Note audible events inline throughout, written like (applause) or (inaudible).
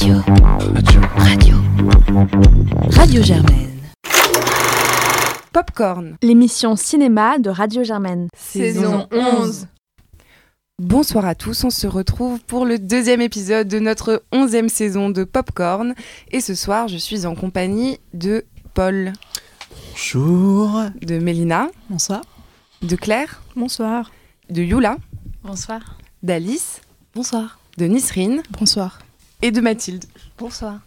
Radio. Radio. Radio. Radio Germaine. Popcorn. L'émission cinéma de Radio Germaine. Saison 11. Bonsoir à tous, on se retrouve pour le deuxième épisode de notre onzième saison de Popcorn. Et ce soir, je suis en compagnie de Paul, Bonjour. de Mélina, Bonsoir. de Claire, Bonsoir. de Yula, Bonsoir. d'Alice, Bonsoir. de Nisrine Bonsoir. Et de Mathilde. Bonsoir.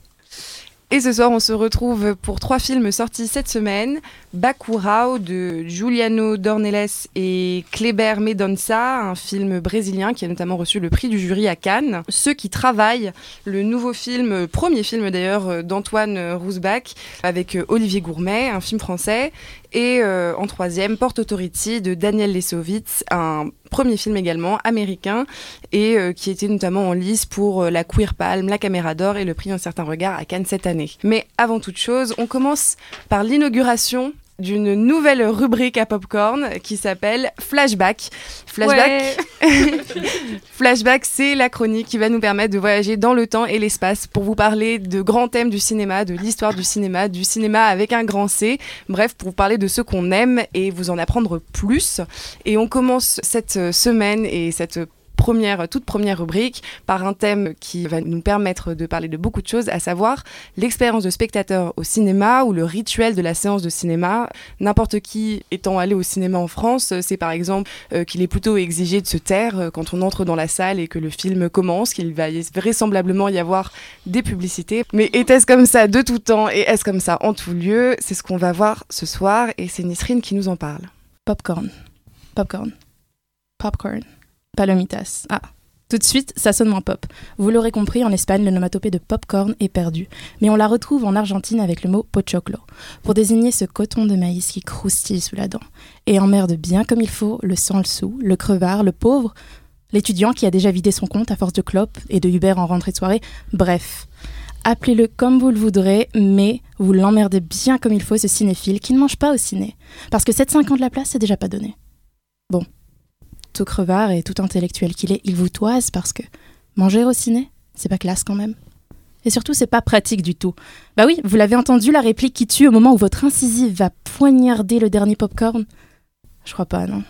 Et ce soir, on se retrouve pour trois films sortis cette semaine. Bacurau de Giuliano Dornelles et Kleber Mendonça, un film brésilien qui a notamment reçu le prix du jury à Cannes. Ceux qui travaillent, le nouveau film, premier film d'ailleurs d'Antoine Rousbach avec Olivier Gourmet, un film français. Et euh, en troisième, Port Authority de Daniel Lesovitz, un premier film également américain et euh, qui était notamment en lice pour euh, la Queer Palm, la Caméra d'Or et le prix Un certain regard à Cannes cette année. Mais avant toute chose, on commence par l'inauguration d'une nouvelle rubrique à Popcorn qui s'appelle Flashback. Flashback, (laughs) Flashback, c'est la chronique qui va nous permettre de voyager dans le temps et l'espace pour vous parler de grands thèmes du cinéma, de l'histoire du cinéma, du cinéma avec un grand C. Bref, pour vous parler de ce qu'on aime et vous en apprendre plus. Et on commence cette euh, semaine et cette première, toute première rubrique par un thème qui va nous permettre de parler de beaucoup de choses, à savoir l'expérience de spectateur au cinéma ou le rituel de la séance de cinéma. N'importe qui étant allé au cinéma en France, c'est par exemple euh, qu'il est plutôt exigé de se taire euh, quand on entre dans la salle et que le film commence, qu'il va vraisemblablement y avoir des publicités. Mais était-ce comme ça de tout temps et est-ce comme ça en tout lieu? C'est ce qu'on va voir ce soir et c'est Nisrine qui nous en parle. Popcorn. Popcorn. Popcorn. Palomitas. Ah. Tout de suite, ça sonne moins pop. Vous l'aurez compris, en Espagne, l'onomatopée de popcorn est perdue. Mais on la retrouve en Argentine avec le mot pochoclo, pour désigner ce coton de maïs qui croustille sous la dent et emmerde bien comme il faut le sans le sou, le crevard, le pauvre, l'étudiant qui a déjà vidé son compte à force de clopes et de Uber en rentrée de soirée. Bref, appelez-le comme vous le voudrez, mais vous l'emmerdez bien comme il faut ce cinéphile qui ne mange pas au ciné. Parce que 7,50 de la place, c'est déjà pas donné. Bon, tout crevard et tout intellectuel qu'il est, il vous toise parce que manger au ciné, c'est pas classe quand même. Et surtout, c'est pas pratique du tout. Bah oui, vous l'avez entendu, la réplique qui tue au moment où votre incisive va poignarder le dernier popcorn Je crois pas, non.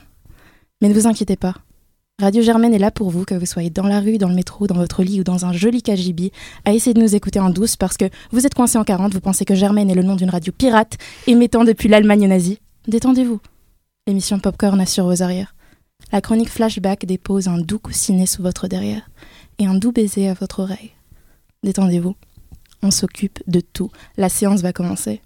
Mais ne vous inquiétez pas. Radio Germaine est là pour vous, que vous soyez dans la rue, dans le métro, dans votre lit ou dans un joli cagibi, à essayer de nous écouter en douce parce que vous êtes coincé en 40, vous pensez que Germaine est le nom d'une radio pirate émettant depuis l'Allemagne nazie. Détendez-vous. L'émission Popcorn assure vos arrières. La chronique Flashback dépose un doux coussinet sous votre derrière et un doux baiser à votre oreille. Détendez-vous. On s'occupe de tout. La séance va commencer.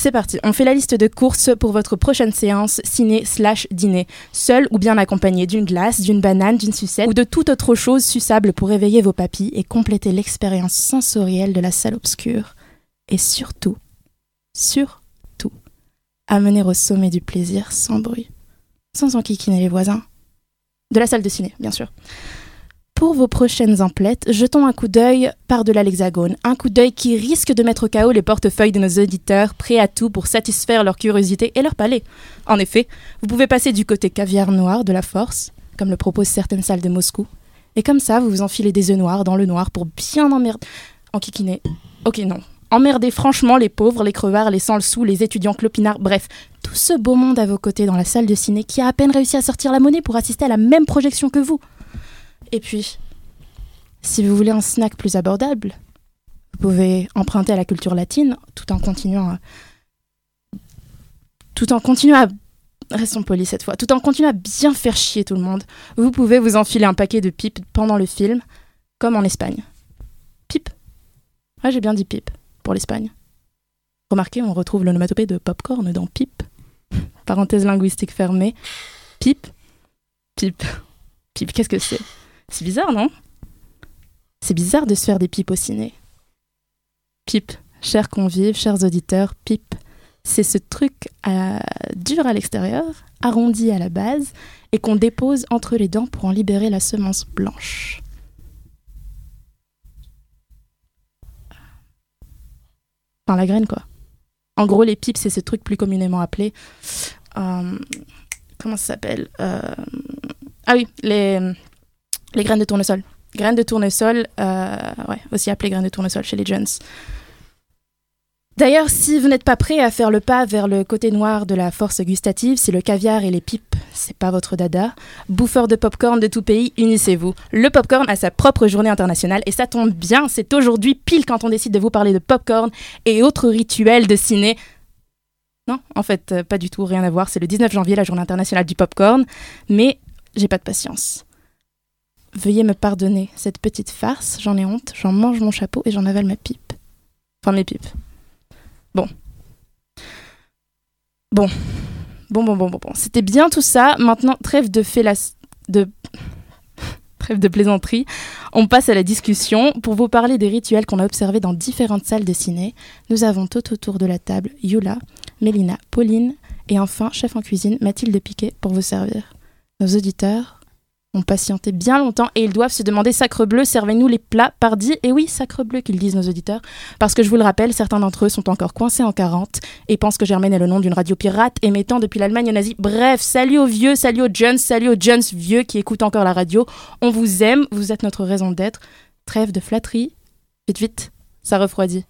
C'est parti, on fait la liste de courses pour votre prochaine séance ciné slash dîner, seul ou bien accompagné d'une glace, d'une banane, d'une sucette ou de toute autre chose suçable pour réveiller vos papilles et compléter l'expérience sensorielle de la salle obscure. Et surtout, surtout, amener au sommet du plaisir sans bruit, sans enquiquiner les voisins. De la salle de ciné, bien sûr. Pour vos prochaines emplettes, jetons un coup d'œil par-delà l'hexagone. Un coup d'œil qui risque de mettre au chaos les portefeuilles de nos auditeurs, prêts à tout pour satisfaire leur curiosité et leur palais. En effet, vous pouvez passer du côté caviar noir de la force, comme le proposent certaines salles de Moscou. Et comme ça, vous vous enfilez des œufs noirs dans le noir pour bien emmerder... Enquiquiner. Ok, non. Emmerder franchement les pauvres, les crevards, les sans-le-sous, les étudiants clopinards, bref, tout ce beau monde à vos côtés dans la salle de ciné qui a à peine réussi à sortir la monnaie pour assister à la même projection que vous. Et puis, si vous voulez un snack plus abordable, vous pouvez emprunter à la culture latine tout en continuant à... Tout en continuant à... Restons polis cette fois. Tout en continuant à bien faire chier tout le monde, vous pouvez vous enfiler un paquet de pipes pendant le film, comme en Espagne. Pipe Ouais, j'ai bien dit pipe, pour l'Espagne. Remarquez, on retrouve l'onomatopée de popcorn dans pipe. (laughs) Parenthèse linguistique fermée. Pipe. Pipe. Pipe, qu'est-ce que c'est? C'est bizarre, non? C'est bizarre de se faire des pipes au ciné. Pipe, chers convives, chers auditeurs, pipe. C'est ce truc euh, dur à l'extérieur, arrondi à la base, et qu'on dépose entre les dents pour en libérer la semence blanche. Enfin, la graine, quoi. En gros, les pipes, c'est ce truc plus communément appelé. euh, comment ça s'appelle Euh, Ah oui, les, les graines de tournesol. Graines de tournesol, euh, ouais, aussi appelé graines de tournesol chez les Jones. D'ailleurs, si vous n'êtes pas prêt à faire le pas vers le côté noir de la force gustative, si le caviar et les pipes, c'est pas votre dada, bouffeurs de popcorn de tout pays, unissez-vous. Le popcorn a sa propre journée internationale et ça tombe bien, c'est aujourd'hui pile quand on décide de vous parler de popcorn et autres rituels de ciné. Non, en fait, euh, pas du tout, rien à voir. C'est le 19 janvier, la journée internationale du popcorn, mais j'ai pas de patience. Veuillez me pardonner cette petite farce, j'en ai honte, j'en mange mon chapeau et j'en avale ma pipe. Enfin, mes pipes. Bon. Bon. Bon, bon, bon, bon, bon. C'était bien tout ça. Maintenant, trêve de félas... de... (laughs) trêve de plaisanterie. On passe à la discussion. Pour vous parler des rituels qu'on a observés dans différentes salles de ciné, nous avons tout autour de la table Yula, Mélina, Pauline et enfin, chef en cuisine, Mathilde Piquet pour vous servir. Nos auditeurs ont patienté bien longtemps et ils doivent se demander Sacre bleu, servez-nous les plats, pardi. Et oui, Sacre bleu qu'ils disent nos auditeurs, parce que je vous le rappelle, certains d'entre eux sont encore coincés en 40 et pensent que Germaine est le nom d'une radio pirate émettant depuis l'Allemagne nazie. Bref, salut aux vieux, salut aux jeunes, salut aux jeunes vieux qui écoutent encore la radio. On vous aime, vous êtes notre raison d'être. Trêve de flatterie. Vite, vite, ça refroidit.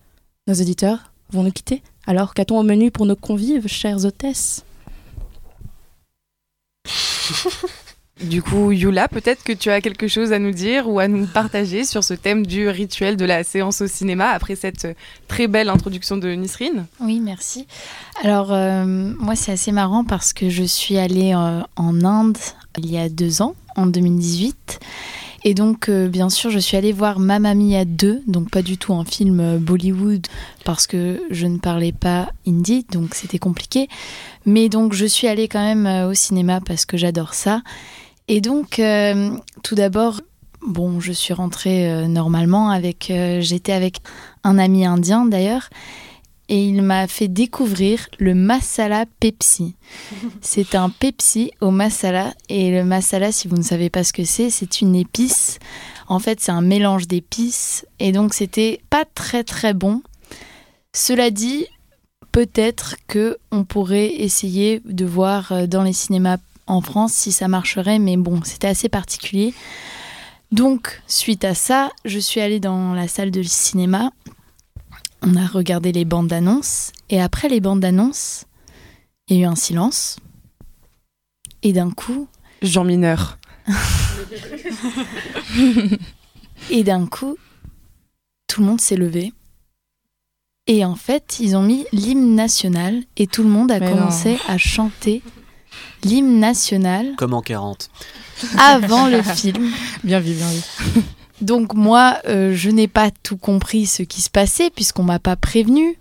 Nos auditeurs vont nous quitter. Alors qu'a-t-on au menu pour nos convives, chères hôtesses? (laughs) Du coup, Yula, peut-être que tu as quelque chose à nous dire ou à nous partager sur ce thème du rituel de la séance au cinéma après cette très belle introduction de Nisrine. Oui, merci. Alors, euh, moi, c'est assez marrant parce que je suis allée euh, en Inde il y a deux ans, en 2018. Et donc, euh, bien sûr, je suis allée voir Mamma Mia 2, donc pas du tout un film Bollywood, parce que je ne parlais pas hindi, donc c'était compliqué. Mais donc, je suis allée quand même au cinéma parce que j'adore ça. Et donc, euh, tout d'abord, bon, je suis rentrée euh, normalement avec. euh, J'étais avec un ami indien d'ailleurs, et il m'a fait découvrir le masala Pepsi. (laughs) C'est un Pepsi au masala, et le masala, si vous ne savez pas ce que c'est, c'est une épice. En fait, c'est un mélange d'épices, et donc c'était pas très très bon. Cela dit, peut-être que on pourrait essayer de voir dans les cinémas en France si ça marcherait, mais bon, c'était assez particulier. Donc, suite à ça, je suis allée dans la salle de cinéma. On a regardé les bandes d'annonces. Et après les bandes d'annonces, il y a eu un silence. Et d'un coup, Jean Mineur. (laughs) et d'un coup, tout le monde s'est levé. Et en fait, ils ont mis l'hymne national et tout le monde a Mais commencé à chanter l'hymne national Comme en 40. avant le film. (laughs) Bien vu, bien vu. (laughs) Donc moi, euh, je n'ai pas tout compris ce qui se passait puisqu'on m'a pas prévenu.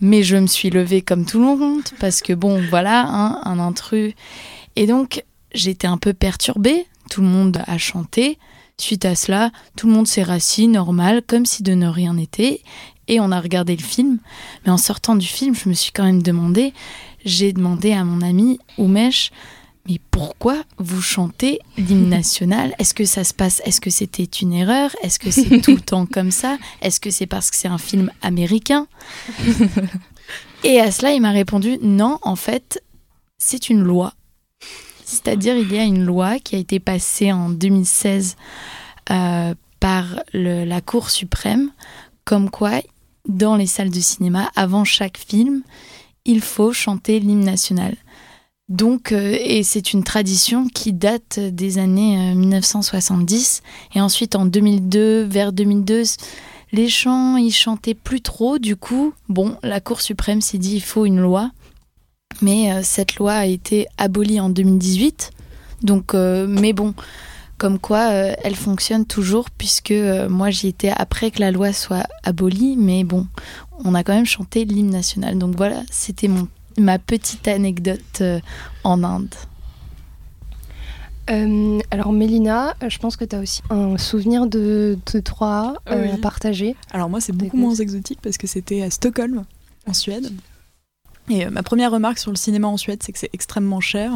Mais je me suis levée comme tout le monde parce que bon, voilà, hein, un intrus. Et donc j'étais un peu perturbée. Tout le monde a chanté. Suite à cela, tout le monde s'est rassis normal, comme si de ne rien n'était. Et on a regardé le film. Mais en sortant du film, je me suis quand même demandé. J'ai demandé à mon ami Oumesh, mais pourquoi vous chantez l'hymne (laughs) national? Est-ce que ça se passe Est-ce que c'était une erreur? Est-ce que c'est tout le temps comme ça? Est-ce que c'est parce que c'est un film américain? (laughs) Et à cela, il m'a répondu non, en fait, c'est une loi. C'est-à-dire, il y a une loi qui a été passée en 2016 euh, par le- la Cour suprême, comme quoi, dans les salles de cinéma, avant chaque film, il faut chanter l'hymne national. Donc, euh, et c'est une tradition qui date des années euh, 1970. Et ensuite, en 2002, vers 2002, les chants, ils chantaient plus trop. Du coup, bon, la Cour suprême s'est dit il faut une loi. Mais euh, cette loi a été abolie en 2018. Donc, euh, mais bon, comme quoi euh, elle fonctionne toujours, puisque euh, moi j'y étais après que la loi soit abolie. Mais bon, on a quand même chanté l'hymne national. Donc voilà, c'était mon ma petite anecdote euh, en Inde. Euh, alors Mélina, je pense que tu as aussi un souvenir de, de 3 euh, Oui. à partager. Alors moi, c'est beaucoup moins exotique parce que c'était à Stockholm, en Suède. Et euh, ma première remarque sur le cinéma en Suède, c'est que c'est extrêmement cher,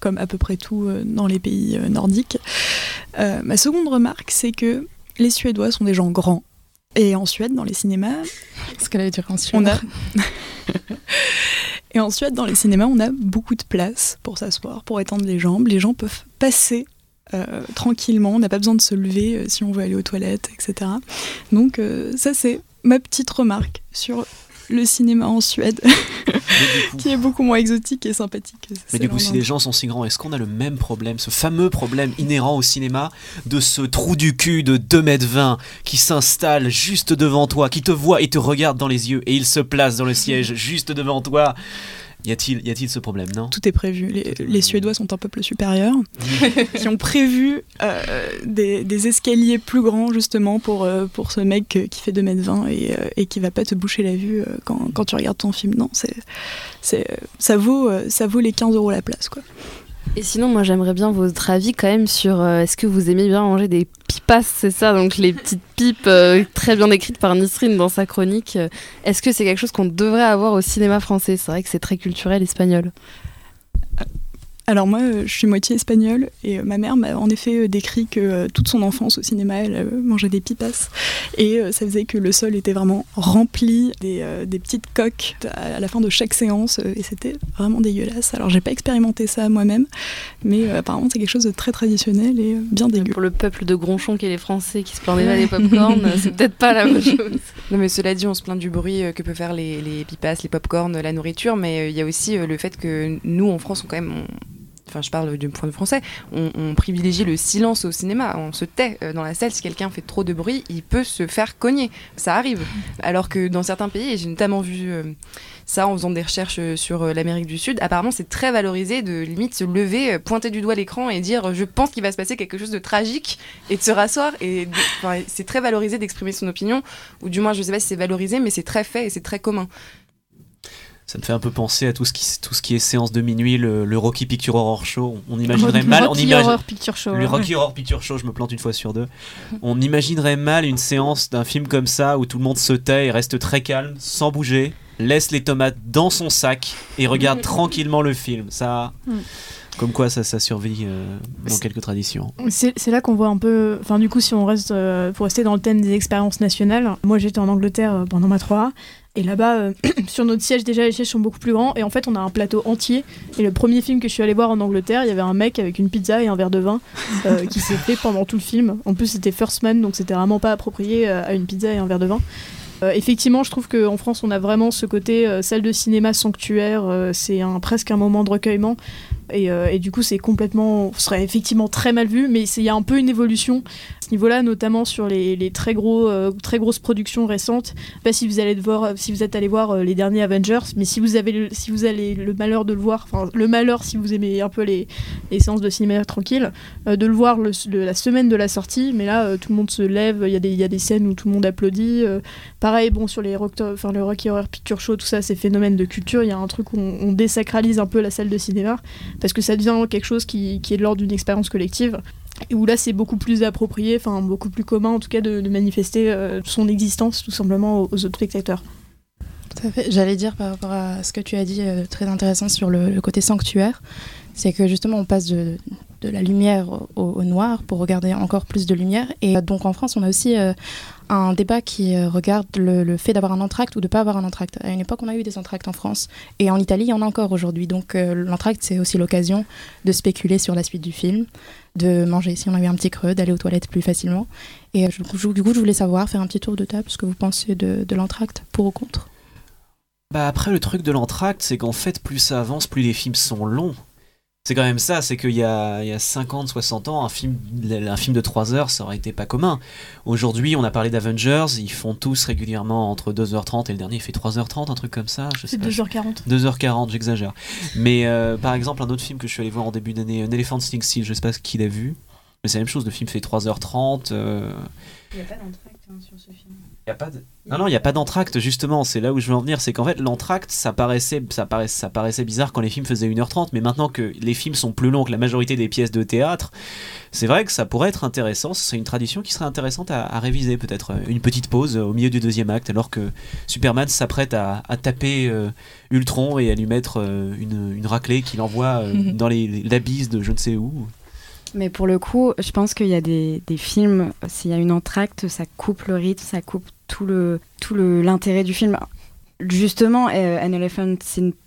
comme à peu près tout euh, dans les pays euh, nordiques. Euh, ma seconde remarque, c'est que les Suédois sont des gens grands. Et en Suède, dans les cinémas, Ce qu'elle avait dit en Suède. on a... (laughs) Et en Suède, dans les cinémas, on a beaucoup de place pour s'asseoir, pour étendre les jambes. Les gens peuvent passer euh, tranquillement. On n'a pas besoin de se lever euh, si on veut aller aux toilettes, etc. Donc ça, c'est ma petite remarque sur le cinéma en Suède, (laughs) qui est beaucoup moins exotique et sympathique. Mais du coup, si les gens sont si grands, est-ce qu'on a le même problème, ce fameux problème inhérent au cinéma de ce trou du cul de 2m20 qui s'installe juste devant toi, qui te voit et te regarde dans les yeux et il se place dans le siège juste devant toi? Y a-t-il, y a-t-il ce problème, non? Tout est prévu. Les, les, Suédois sont un peuple supérieur (laughs) qui ont prévu euh, des, des, escaliers plus grands justement pour, euh, pour ce mec qui fait 2m20 et, euh, et qui va pas te boucher la vue euh, quand, quand, tu regardes ton film. Non, c'est, c'est, ça, vaut, ça vaut les 15 euros la place. Quoi. Et sinon, moi, j'aimerais bien votre avis quand même sur euh, est-ce que vous aimez bien manger des pipas, c'est ça, donc les petites pipes euh, très bien décrites par Nisrine dans sa chronique. Est-ce que c'est quelque chose qu'on devrait avoir au cinéma français? C'est vrai que c'est très culturel espagnol. Alors moi, je suis moitié espagnole et ma mère m'a en effet décrit que toute son enfance au cinéma, elle mangeait des pipas et ça faisait que le sol était vraiment rempli des, des petites coques à la fin de chaque séance et c'était vraiment dégueulasse. Alors j'ai pas expérimenté ça moi-même, mais apparemment c'est quelque chose de très traditionnel et bien dégueu. Pour le peuple de Gronchon qui est les Français qui se plaint pas des pop-corn, c'est peut-être pas la (laughs) même chose. Non mais cela dit, on se plaint du bruit que peut faire les, les pipas, les pop-corn, la nourriture, mais il y a aussi le fait que nous en France, on quand même... On je parle du point de français, on, privilégie le silence au cinéma, on se tait dans la salle, si quelqu'un fait trop de bruit, il peut se faire cogner, ça arrive. Alors que dans certains pays, et j'ai notamment vu euh, ça en faisant des recherches sur euh, l'Amérique du Sud, apparemment c'est très valorisé de limite se lever, euh, pointer du doigt l'écran et dire je pense qu'il va se passer quelque chose de tragique et de se rasseoir, et c'est très valorisé d'exprimer son opinion, ou du moins je sais pas si c'est valorisé, mais c'est très fait et c'est très commun ça me fait un peu penser à tout ce qui, tout ce qui est séance de minuit, le, le Rocky Picture Horror Show. On imaginerait Rocky (laughs) mal. Rocky on imagine, Horror Picture Show. Le Rocky Horror Picture Show, je me plante une fois sur deux. On imaginerait mal une séance d'un film comme ça où tout le monde se tait et reste très calme, sans bouger, laisse les tomates dans son sac et regarde (laughs) tranquillement le film. Ça. Comme quoi ça, ça survit euh, dans quelques traditions. C'est là qu'on voit un peu. Enfin, du coup, si on reste. Euh, pour rester dans le thème des expériences nationales, moi j'étais en Angleterre euh, pendant ma 3 et là-bas, euh, (clears throat) sur notre siège, déjà, les sièges sont beaucoup plus grands. Et en fait, on a un plateau entier. Et le premier film que je suis allée voir en Angleterre, il y avait un mec avec une pizza et un verre de vin euh, (laughs) qui s'est fait pendant tout le film. En plus, c'était First Man, donc c'était vraiment pas approprié euh, à une pizza et un verre de vin. Euh, effectivement, je trouve qu'en France, on a vraiment ce côté euh, salle de cinéma sanctuaire. Euh, c'est un, presque un moment de recueillement. Et, et du coup, c'est complètement. Ce serait effectivement très mal vu, mais il y a un peu une évolution ce niveau-là, notamment sur les, très, gros, très grosses productions récentes. Pas si vous, allez voir, si vous êtes allé voir les derniers Avengers, mais si vous avez le, si vous avez le malheur de le voir, enfin, le malheur si vous aimez un peu les, séances de cinéma tranquille, de le voir la semaine de la sortie, mais là, tout le monde se lève, il y, a des scènes où tout le monde applaudit. Pareil, bon, sur les rock, enfin, le Rocky Horror Picture Show, tout ça, c'est phénomène de culture. Il y a un truc où on, désacralise un peu la salle de cinéma parce que ça devient quelque chose qui est de l'ordre d'une expérience collective. Et où là, c'est beaucoup plus approprié, enfin, beaucoup plus commun en tout cas de, manifester euh, son existence tout simplement aux, autres spectateurs. J'allais dire par rapport à ce que tu as dit, euh, très intéressant sur le, côté sanctuaire, c'est que justement on passe de, la lumière au, au, noir pour regarder encore plus de lumière. Et donc en France, on a aussi euh, un débat qui euh, regarde le, fait d'avoir un entracte ou de ne pas avoir un entracte. À une époque, on a eu des entractes en France. Et en Italie, il y en a encore aujourd'hui. Donc euh, l'entracte, c'est aussi l'occasion de spéculer sur la suite du film, de manger si on a eu un petit creux, d'aller aux toilettes plus facilement. Et coup, du coup, je voulais savoir, faire un petit tour de table, ce que vous pensez de, de l'entracte, pour ou contre? Bah après, le truc de l'entracte, c'est qu'en fait, plus ça avance, plus les films sont longs. C'est quand même ça, c'est qu'il y a, il y a 50, 60 ans, un film, un film de 3 heures, ça aurait été pas commun. Aujourd'hui, on a parlé d'Avengers, ils font tous régulièrement entre 2h30 et le dernier il fait 3h30, un truc comme ça. C'est 2h40. 2h40, j'exagère. Mais euh, par exemple, un autre film que je suis allé voir en début d'année, Un Elephant Sting Seal, je sais pas qui l'a vu, mais c'est la même chose, le film fait 3h30. Euh... Il n'y a pas d'entracte hein, sur ce film. Y a pas de... Non, non, il n'y a pas d'entracte, justement. C'est là où je veux en venir. C'est qu'en fait, l'entracte, ça paraissait, ça, paraissait, ça paraissait bizarre quand les films faisaient 1h30. Mais maintenant que les films sont plus longs que la majorité des pièces de théâtre, c'est vrai que ça pourrait être intéressant. C'est une tradition qui serait intéressante à, à, réviser, peut-être. Une petite pause au milieu du deuxième acte, alors que Superman s'apprête à, à, taper euh, Ultron et à lui mettre euh, une, une, raclée qu'il envoie euh, (laughs) dans l'abysse de je ne sais où. Mais pour le coup, je pense qu'il y a des, des films, s'il y a une entracte, ça coupe le rythme, ça coupe tout le tout le l'intérêt du film. Justement, euh, An Elephant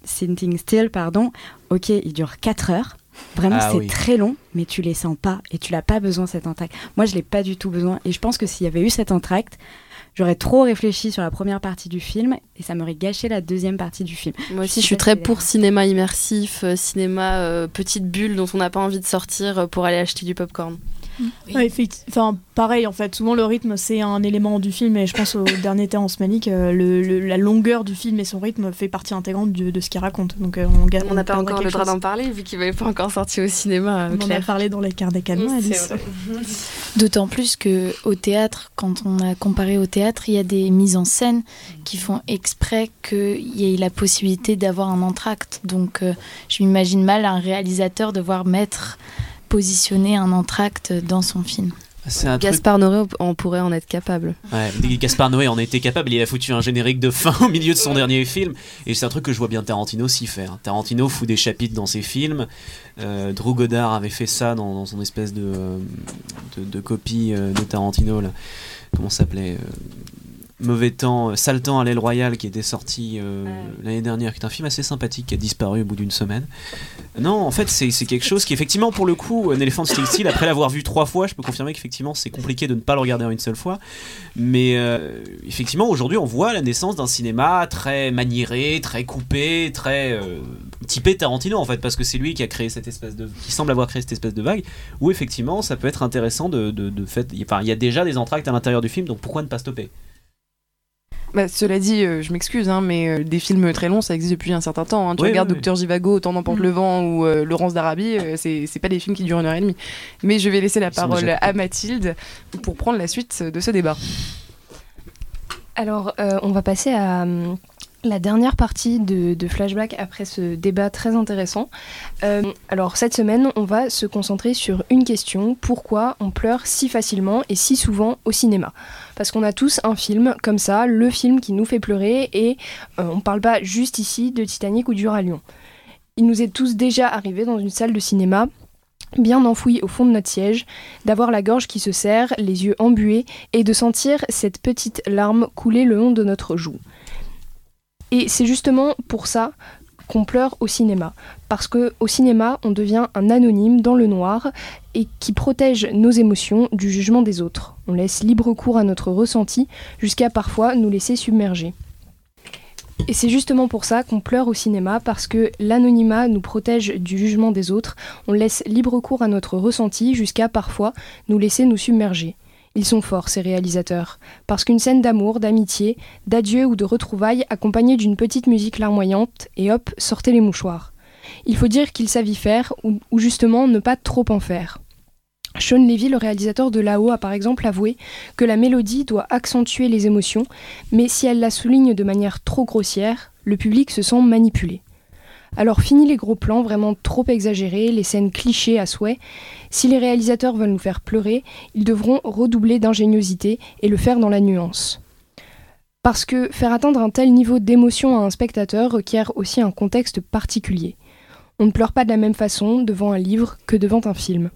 Sitting Still, pardon, ok, il dure 4 heures. Vraiment, Ah c'est oui. très long, mais tu les sens pas et tu l'as pas besoin cet entracte. Moi, je l'ai pas du tout besoin et je pense que s'il y avait eu cet entracte, j'aurais trop réfléchi sur la première partie du film et ça m'aurait gâché la deuxième partie du film. Moi aussi, je suis très pour cinéma immersif, euh, cinéma euh, petite bulle dont on n'a pas envie de sortir euh, pour aller acheter du popcorn. Ouais, effecti- Enfin, pareil, en fait, souvent le rythme c'est un élément du film, et je pense au (laughs) dernier Terrence Malick, euh, le, le- la longueur du film et son rythme fait partie intégrante du- de ce qu'il raconte. Donc euh, on n'a pas encore le droit d'en parler vu qu'il va pas encore sorti au cinéma. euh, On en a parlé dans les quarts des canons. (laughs) D'autant plus que au théâtre, quand on a comparé au théâtre, il y a des mises en scène qui font exprès qu'il y ait la possibilité d'avoir un entracte. Donc, euh, je m'imagine mal un réalisateur devoir mettre, positionner un entracte dans son film. Un truc- Gaspard Noé on pourrait en être capable. Ouais, Gaspard Noé en était capable, il a foutu un générique de fin (laughs) au milieu de son dernier film, et c'est un truc que je vois bien Tarantino s'y faire. Tarantino fout des chapitres dans ses films, euh, Drew Goddard avait fait ça dans, dans son espèce de, euh, de, de copie euh, de Tarantino, là. comment ça s'appelait euh, Mauvais temps, euh, Sale temps à l'aile royale qui était sorti euh, l'année dernière, qui est un film assez sympathique qui a disparu au bout d'une semaine. Non, en fait, c'est quelque chose qui, effectivement, pour le coup, un éléphant de Steel Steel, après l'avoir vu trois fois, je peux confirmer qu'effectivement, c'est compliqué de ne pas le regarder en une seule fois. Mais euh, effectivement, aujourd'hui, on voit la naissance d'un cinéma très maniéré, très coupé, très euh, typé Tarantino, en fait, parce que c'est lui qui a créé cette espèce de. qui semble avoir créé cette espèce de vague, où effectivement, ça peut être intéressant de. de, de fait. Enfin, il y a déjà des entractes à l'intérieur du film, donc pourquoi ne pas stopper? Bah, cela dit, euh, je m'excuse, hein, mais euh, des films très longs, ça existe depuis un certain temps. hein. Tu Oui, regardes oui, oui. Docteur Givago, Autant d'emporte le vent ou euh, Laurence d'Arabie, euh, c'est pas des films qui durent une heure et demie. Mais je vais laisser la Ils parole à Mathilde pour prendre la suite de ce débat. Alors, euh, on va passer à hum, la dernière partie de, Flashback après ce débat très intéressant. Euh, alors, cette semaine, on va se concentrer sur une question. Pourquoi on pleure si facilement et si souvent au cinéma? Parce qu'on a tous un film comme ça, le film qui nous fait pleurer, et euh, on parle pas juste ici de Titanic ou du Roi Lion. Il nous est tous déjà arrivé dans une salle de cinéma bien enfoui au fond de notre siège, d'avoir la gorge qui se serre, les yeux embués, et de sentir cette petite larme couler le long de notre joue. Et c'est justement pour ça qu'on pleure au cinéma, parce que au cinéma, on devient un anonyme dans le noir et qui protège nos émotions du jugement des autres. On laisse libre cours à notre ressenti jusqu'à parfois nous laisser submerger. Et c'est justement pour ça qu'on pleure au cinéma, parce que l'anonymat nous protège du jugement des autres, on laisse libre cours à notre ressenti jusqu'à parfois nous laisser nous submerger. Ils sont forts, ces réalisateurs, parce qu'une scène d'amour, d'amitié, d'adieu ou de retrouvailles accompagnée d'une petite musique larmoyante, et hop, sortez les mouchoirs. Il faut dire qu'ils savent faire, ou, ou justement ne pas trop en faire. Sean Levy, le réalisateur de Là-haut, a par exemple avoué que la mélodie doit accentuer les émotions, mais si elle la souligne de manière trop grossière, le public se sent manipulé. Alors fini les gros plans vraiment trop exagérés, les scènes clichés à souhait. Si les réalisateurs veulent nous faire pleurer, ils devront redoubler d'ingéniosité et le faire dans la nuance. Parce que faire atteindre un tel niveau d'émotion à un spectateur requiert aussi un contexte particulier. On ne pleure pas de la même façon devant un livre que devant un film.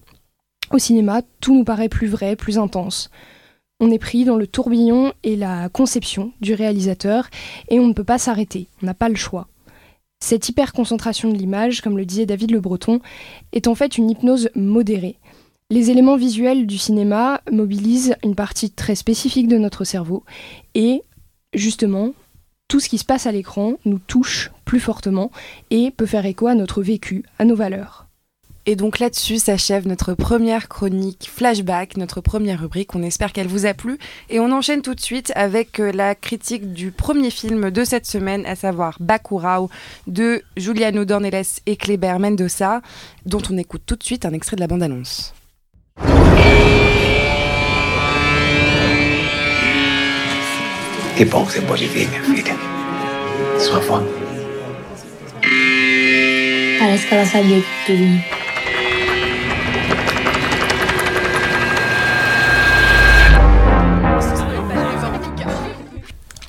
Au cinéma, tout nous paraît plus vrai, plus intense. On est pris dans le tourbillon et la conception du réalisateur et on ne peut pas s'arrêter, on n'a pas le choix. Cette hyper-concentration de l'image, comme le disait David Le Breton, est en fait une hypnose modérée. Les éléments visuels du cinéma mobilisent une partie très spécifique de notre cerveau et, justement, tout ce qui se passe à l'écran nous touche plus fortement et peut faire écho à notre vécu, à nos valeurs. Et donc là-dessus s'achève notre première chronique flashback, notre première rubrique. On espère qu'elle vous a plu. Et on enchaîne tout de suite avec euh, la critique du premier film de cette semaine, à savoir Bacurau de Giuliano Dornelles et Kleber Mendoza, dont on écoute tout de suite un extrait de la bande-annonce. Sua lì.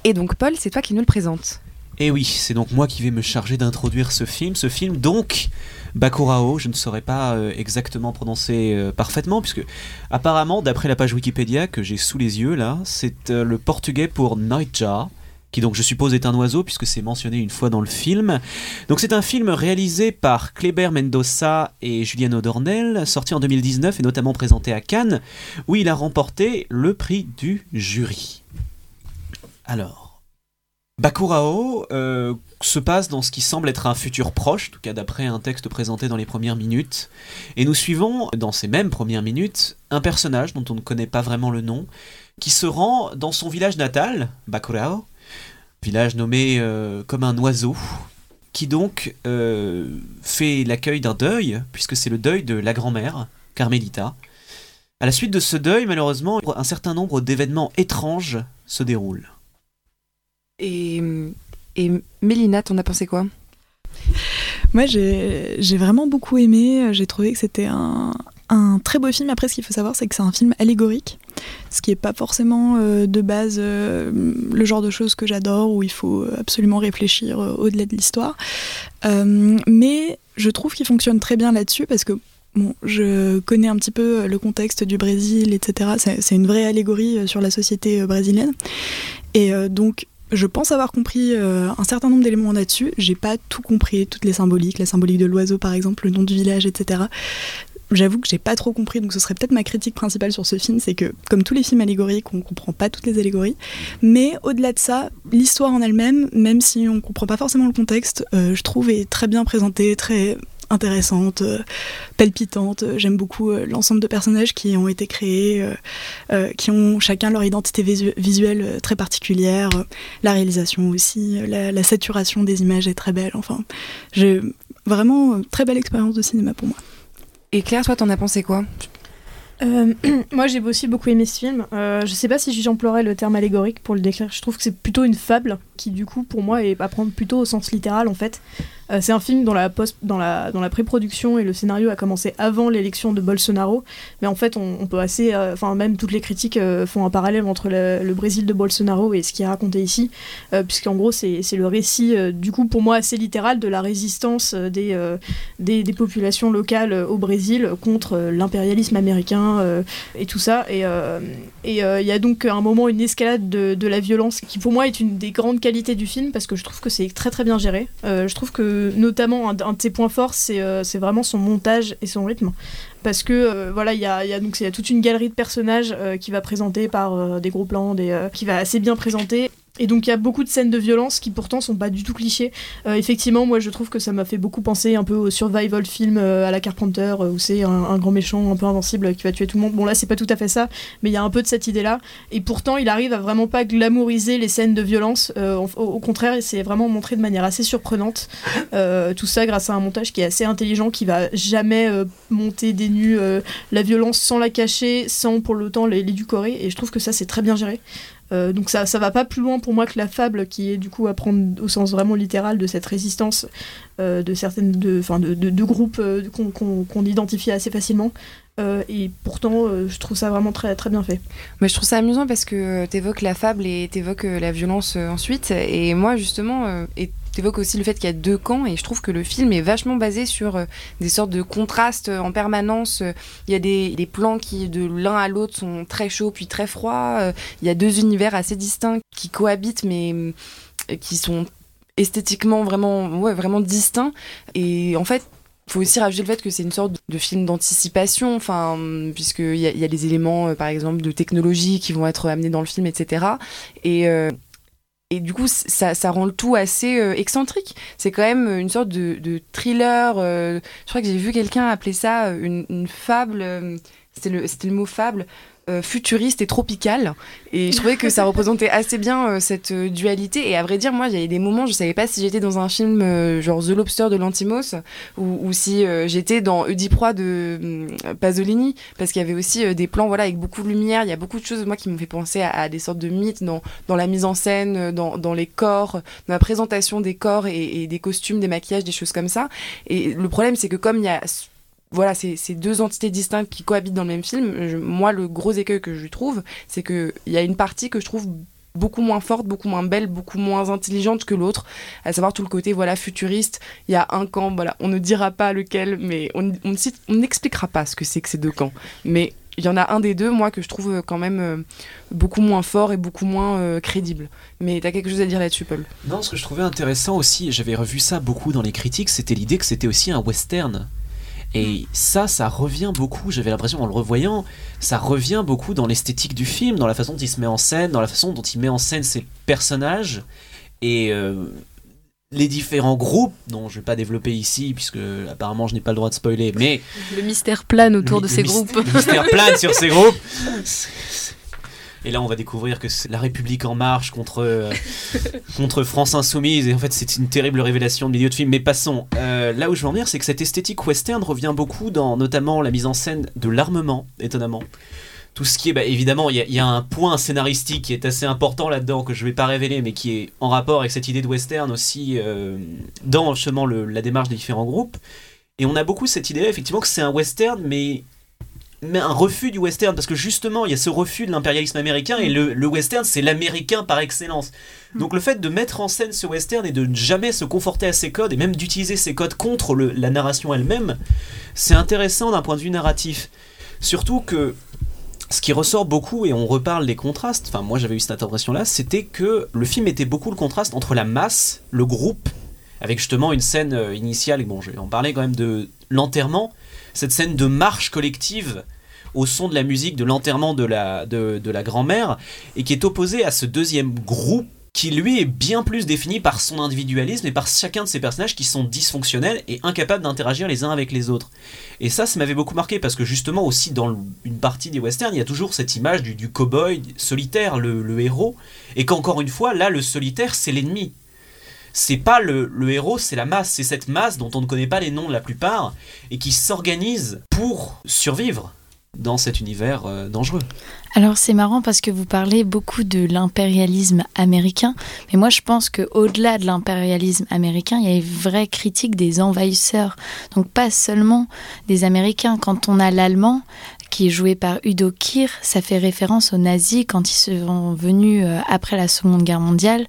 Et donc Paul, c'est toi qui nous le présente. Et oui, c'est donc moi qui vais me charger d'introduire ce film. Ce film, donc, Bakurao, je ne saurais pas euh, exactement prononcer euh, parfaitement, puisque apparemment, d'après la page Wikipédia que j'ai sous les yeux là, c'est euh, le portugais pour Nightjar, qui donc je suppose est un oiseau puisque c'est mentionné une fois dans le film. Donc c'est un film réalisé par Kleber Mendoza et Juliano Dornel, sorti en 2019 et notamment présenté à Cannes, où il a remporté le prix du jury. Alors, Bakurao euh, se passe dans ce qui semble être un futur proche, en tout cas d'après un texte présenté dans les premières minutes, et nous suivons dans ces mêmes premières minutes un personnage dont on ne connaît pas vraiment le nom, qui se rend dans son village natal, Bakurao, village nommé euh, comme un oiseau, qui donc euh, fait l'accueil d'un deuil, puisque c'est le deuil de la grand-mère, Carmelita. À la suite de ce deuil, malheureusement, un certain nombre d'événements étranges se déroulent. Et, et Mélina, t'en as pensé quoi? Moi, j'ai vraiment beaucoup aimé. J'ai trouvé que c'était un, très beau film. Après, ce qu'il faut savoir, c'est que c'est un film allégorique, ce qui n'est pas forcément euh, de base euh, le genre de choses que j'adore, où il faut absolument réfléchir euh, au-delà de l'histoire. Mais je trouve qu'il fonctionne très bien là-dessus parce que Bon, je connais un petit peu le contexte du Brésil, etc. C'est une vraie allégorie sur la société brésilienne. Et donc, je pense avoir compris euh, un certain nombre d'éléments là-dessus. J'ai pas tout compris, toutes les symboliques, la symbolique de l'oiseau par exemple, le nom du village, etc. J'avoue que j'ai pas trop compris, donc ce serait peut-être ma critique principale sur ce film, c'est que comme tous les films allégoriques, on comprend pas toutes les allégories. Mais au-delà de ça, l'histoire en elle-même, même si on comprend pas forcément le contexte, euh, je trouve est très bien présentée, très intéressante, euh, palpitante. J'aime beaucoup euh, l'ensemble de personnages qui ont été créés, euh, qui ont chacun leur identité visu- visuelle très particulière. La réalisation aussi, la, la saturation des images est très belle. Enfin, j'ai vraiment très belle expérience de cinéma pour moi. Et Claire, toi, t'en as pensé quoi? Euh, (clears throat) moi, j'ai aussi beaucoup aimé ce film. Euh, je sais pas si j'emploierais le terme allégorique pour le décrire. Je trouve que c'est plutôt une fable qui, du coup, pour moi, est à prendre plutôt au sens littéral, en fait. Euh, c'est un film dont la, post, dans la, dans la pré-production et le scénario a commencé avant l'élection de Bolsonaro. Mais en fait, on, peut assez. euh, Enfin, même toutes les critiques euh, font un parallèle entre le, Brésil de Bolsonaro et ce qui est raconté ici. Puisqu'en gros, c'est le récit, du coup, pour moi, assez littéral de la résistance des, des, populations locales au Brésil contre l'impérialisme américain et tout ça. Et il y a donc un moment une escalade de, de la violence qui, pour moi, est une des grandes qualités du film parce que je trouve que c'est très très bien géré. Je trouve que, notamment, un, de ses points forts, c'est euh, c'est vraiment son montage et son rythme. Parce que euh, voilà, il y a, toute une galerie de personnages euh, qui va présenter par des gros plans, qui va assez bien présenter. Et donc il y a beaucoup de scènes de violence qui pourtant sont pas du tout clichés. Euh, effectivement, moi je trouve que ça m'a fait beaucoup penser un peu au survival film euh, à la Carpenter euh, où c'est un, grand méchant un peu invincible qui va tuer tout le monde. Bon là c'est pas tout à fait ça, mais il y a un peu de cette idée-là. Et pourtant il arrive à vraiment pas glamouriser les scènes de violence. Euh, au, au contraire, c'est vraiment montré de manière assez surprenante. Tout ça grâce à un montage qui est assez intelligent, qui va jamais monter des nus la violence sans la cacher, sans pour l'autant l'éducorer. Et je trouve que ça c'est très bien géré. Euh, donc ça, ça va pas plus loin pour moi que la fable qui est du coup à prendre au sens vraiment littéral de cette résistance euh, de certaines de, enfin de, de, groupes euh, qu'on qu'on identifie assez facilement et pourtant je trouve ça vraiment très très bien fait. Mais je trouve ça amusant parce que t'évoques la fable et t'évoques euh, la violence ensuite. Et moi, justement, t'évoques aussi le fait qu'il y a deux camps. Et je trouve que le film est vachement basé sur euh, des sortes de contrastes euh, en permanence. Euh, Il y a des, plans qui, de l'un à l'autre, sont très chauds puis très froids. Il y a deux univers assez distincts qui cohabitent, mais qui sont esthétiquement vraiment, ouais, vraiment distincts. Et en fait, faut aussi rajouter le fait que c'est une sorte de film d'anticipation, enfin, puisqu'il y, a- il y a des éléments, par exemple, de technologie qui vont être amenés dans le film, etc. Et, et du coup, ça, ça rend le tout assez euh, excentrique. C'est quand même une sorte de, thriller. euh, je crois que j'ai vu quelqu'un appeler ça euh, une, fable. c'était le, c'était le mot fable. Euh, futuriste et tropical. Et je trouvais que ça (laughs) représentait assez bien euh, cette euh, dualité. Et à vrai dire moi il y avait des moments je savais pas si j'étais dans un film euh, genre The Lobster de Lantimos ou, ou si euh, j'étais dans Oedipe de hum, Pasolini parce qu'il y avait aussi euh, des plans voilà avec beaucoup de lumière. Il y a beaucoup de choses moi qui m'ont fait penser à, à des sortes de mythes dans, dans la mise en scène dans, dans les corps dans la présentation des corps et, et des costumes des maquillages des choses comme ça. Et le problème c'est que comme il y a voilà, ces, ces deux entités distinctes qui cohabitent dans le même film, moi, le gros écueil que je trouve, c'est qu'il y a une partie que je trouve beaucoup moins forte, beaucoup moins belle, beaucoup moins intelligente que l'autre, à savoir tout le côté voilà futuriste. Il y a un camp, voilà, on ne dira pas lequel, mais on n'expliquera pas ce que c'est que ces deux camps. Mais il y en a un des deux, moi, que je trouve euh, quand même euh, beaucoup moins fort et beaucoup moins euh, crédible. Mais t'as quelque chose à dire là-dessus, Paul? Non, ce que je trouvais intéressant aussi, j'avais revu ça beaucoup dans les critiques, c'était l'idée que c'était aussi un western. Et ça, ça revient beaucoup, j'avais l'impression en le revoyant, ça revient beaucoup dans l'esthétique du film, dans la façon dont il se met en scène, dans la façon dont il met en scène ses personnages. Et euh, les différents groupes, dont je vais pas développer ici, puisque apparemment je n'ai pas le droit de spoiler, mais Le mystère plane autour de ces groupes. le mystère plane sur ces groupes. (laughs) Et là, on va découvrir que c'est la République en marche contre, euh, (laughs) contre France Insoumise. Et en fait, c'est une terrible révélation de milieu de film. Mais passons. Euh, là où je veux en venir, c'est que cette esthétique western revient beaucoup dans notamment la mise en scène de l'armement, étonnamment. Tout ce qui est, bah, évidemment, il y, a- il y a un point scénaristique qui est assez important là-dedans que je vais pas révéler, mais qui est en rapport avec cette idée de western aussi euh, dans justement le- la démarche des différents groupes. Et on a beaucoup cette idée effectivement, que c'est un western, mais un refus du western parce que justement il y a ce refus de l'impérialisme américain et le, le western c'est l'américain par excellence. Donc le fait de mettre en scène ce western et de ne jamais se conforter à ces codes et même d'utiliser ces codes contre le- la narration elle-même c'est intéressant d'un point de vue narratif. Surtout que ce qui ressort beaucoup, et on reparle des contrastes, enfin moi j'avais eu cette impression-là, c'était que le film était beaucoup le contraste entre la masse, le groupe, avec justement une scène euh, initiale, et bon je vais en parler quand même de l'enterrement, cette scène de marche collective au son de la musique de l'enterrement de la, de, de la grand-mère, et qui est opposée à ce deuxième groupe qui lui est bien plus défini par son individualisme et par chacun de ses personnages qui sont dysfonctionnels et incapables d'interagir les uns avec les autres. Et ça, ça m'avait beaucoup marqué parce que justement aussi dans une partie des westerns, il y a toujours cette image du, du cow-boy solitaire, le, le héros, et qu'encore une fois, là, le solitaire, c'est l'ennemi. C'est pas le, le héros, c'est la masse, c'est cette masse dont on ne connaît pas les noms de la plupart et qui s'organise pour survivre dans cet univers euh, dangereux. Alors c'est marrant parce que vous parlez beaucoup de l'impérialisme américain, mais moi je pense que au-delà de l'impérialisme américain, il y a une vraie critique des envahisseurs. Donc pas seulement des Américains. Quand on a l'allemand qui est joué par Udo Kier, ça fait référence aux nazis quand ils sont venus euh, après la Seconde Guerre mondiale.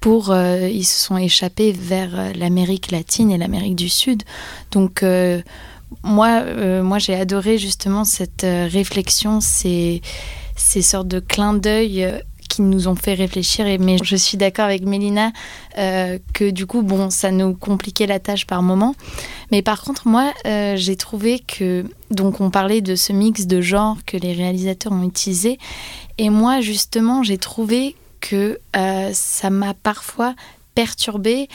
Pour, euh, ils se sont échappés vers l'Amérique latine et l'Amérique du Sud. Donc moi, euh, moi j'ai adoré justement cette euh, réflexion, ces, ces sortes de clins d'œil euh, qui nous ont fait réfléchir. Et, mais je suis d'accord avec Mélina que du coup, bon, ça nous compliquait la tâche par moment. Mais par contre, moi, j'ai trouvé que. Donc, on parlait de ce mix de genres que les réalisateurs ont utilisé. Et moi, justement, j'ai trouvé que ça m'a parfois perturbée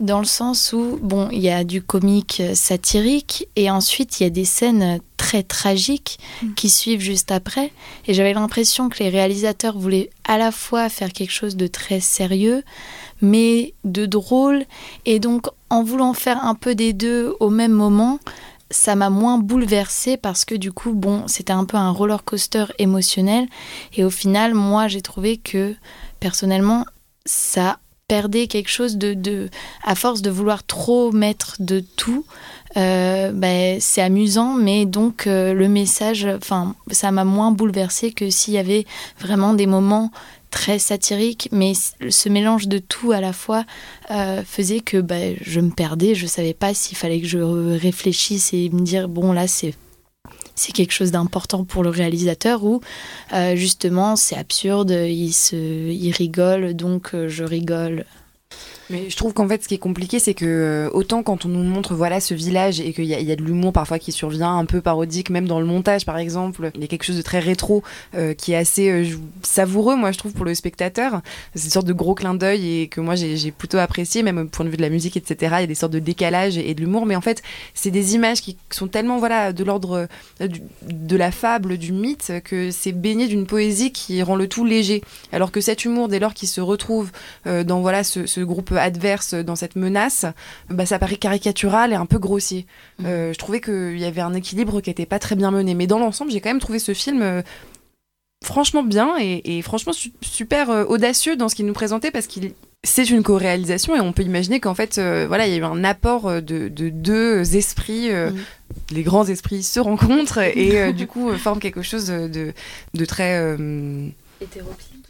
dans le sens où, bon, il y a du comique euh, satirique et ensuite il y a des scènes très tragiques qui suivent juste après. Et j'avais l'impression que les réalisateurs voulaient à la fois faire quelque chose de très sérieux, mais de drôle. Et donc, en voulant faire un peu des deux au même moment, ça m'a moins bouleversée parce que du coup, bon, c'était un peu un roller coaster émotionnel. Et au final, moi, j'ai trouvé que personnellement, ça perdait quelque chose de, à force de vouloir trop mettre de tout. euh, ben, c'est amusant, mais donc euh, le message, enfin, ça m'a moins bouleversée que s'il y avait vraiment des moments très satiriques, mais ce mélange de tout à la fois euh, faisait que ben, je me perdais, je savais pas s'il fallait que je réfléchisse et me dire bon là c'est c'est quelque chose d'important pour le réalisateur ou euh, justement c'est absurde, il, se, il rigole donc euh, je rigole. Mais je trouve qu'en fait, ce qui est compliqué, c'est que euh, autant quand on nous montre voilà ce village et qu'il y, a- de l'humour parfois qui survient, un peu parodique, même dans le montage par exemple, il y a quelque chose de très rétro euh, qui est assez euh, savoureux, moi je trouve pour le spectateur. C'est une sorte de gros clin d'œil et que moi j'ai plutôt apprécié, même au point de vue de la musique, etc. Il y a des sortes de décalage et, de l'humour, mais en fait, c'est des images qui sont tellement voilà de l'ordre de la fable, du mythe, que c'est baigné d'une poésie qui rend le tout léger. Alors que cet humour, dès lors qu'il se retrouve dans voilà ce groupe adverse, dans cette menace, bah, ça paraît caricatural et un peu grossier. Euh, je trouvais qu'il y avait un équilibre qui était pas très bien mené. Mais dans l'ensemble, j'ai quand même trouvé ce film euh, franchement bien et, et franchement su- super euh, audacieux dans ce qu'il nous présentait parce qu'il c'est une co-réalisation et on peut imaginer qu'en fait euh, voilà il y a eu un apport de, de deux esprits euh, les grands esprits se rencontrent et euh, (laughs) du coup forment quelque chose de, de très euh,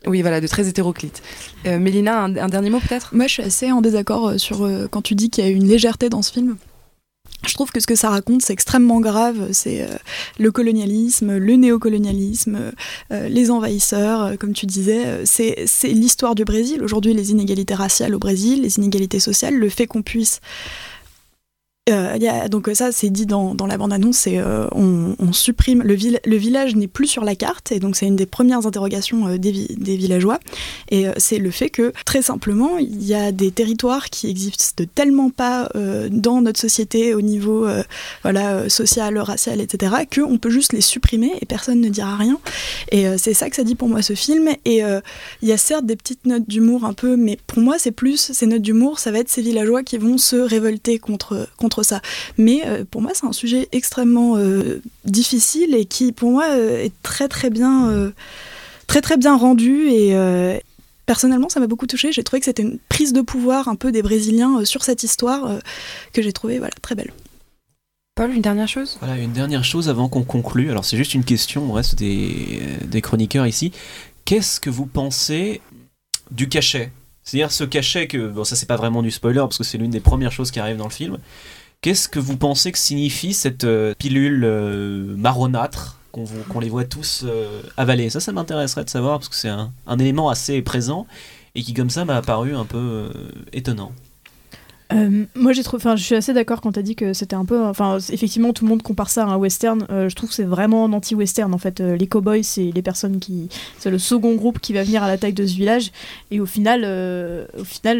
oui voilà de très hétéroclite Euh, Mélina un, dernier mot peut-être? Moi, je suis assez en désaccord euh, sur euh, quand tu dis qu'il y a une légèreté dans ce film. je trouve que ce que ça raconte, c'est extrêmement grave. C'est le colonialisme, le néocolonialisme, les envahisseurs, comme tu disais. C'est l'histoire du Brésil. Aujourd'hui, les inégalités raciales au Brésil, les inégalités sociales, le fait qu'on puisse euh, donc euh, ça, c'est dit dans, la bande-annonce, c'est euh, on, supprime le, vil- le village n'est plus sur la carte et donc c'est une des premières interrogations euh, des, vi- des villageois et c'est le fait que très simplement il y a des territoires qui existent tellement pas dans notre société au niveau social, racial, etc. que on peut juste les supprimer et personne ne dira rien et c'est ça que ça dit pour moi ce film et il y a certes des petites notes d'humour un peu mais pour moi c'est plus ces notes d'humour ça va être ces villageois qui vont se révolter contre contre ça. Mais euh, pour moi, c'est un sujet extrêmement euh, difficile et qui, pour moi, euh, est très très bien, euh, très très bien rendu. Et euh, personnellement, ça m'a beaucoup touché. J'ai trouvé que c'était une prise de pouvoir un peu des Brésiliens sur cette histoire euh, que j'ai trouvé voilà très belle. Paul, une dernière chose? Voilà, une dernière chose avant qu'on conclue. Alors, c'est juste une question, on reste des, des chroniqueurs ici. Qu'est-ce que vous pensez du cachet? C'est-à-dire ce cachet que. Bon, ça, c'est pas vraiment du spoiler parce que c'est l'une des premières choses qui arrivent dans le film. Qu'est-ce que vous pensez que signifie cette euh, pilule euh, marronâtre qu'on les voit tous euh, avaler? Ça, ça m'intéresserait de savoir parce que c'est un, un élément assez présent et qui, comme ça, m'a apparu un peu étonnant. Euh, moi, j'ai trouvé, enfin, je suis assez d'accord quand t'as dit que c'était un peu, enfin, effectivement, tout le monde compare ça à un western. Euh, je trouve que c'est vraiment un anti-western en fait. Euh, les cowboys, c'est les personnes qui, c'est le second groupe qui va venir à l'attaque de ce village. Et au final, au final,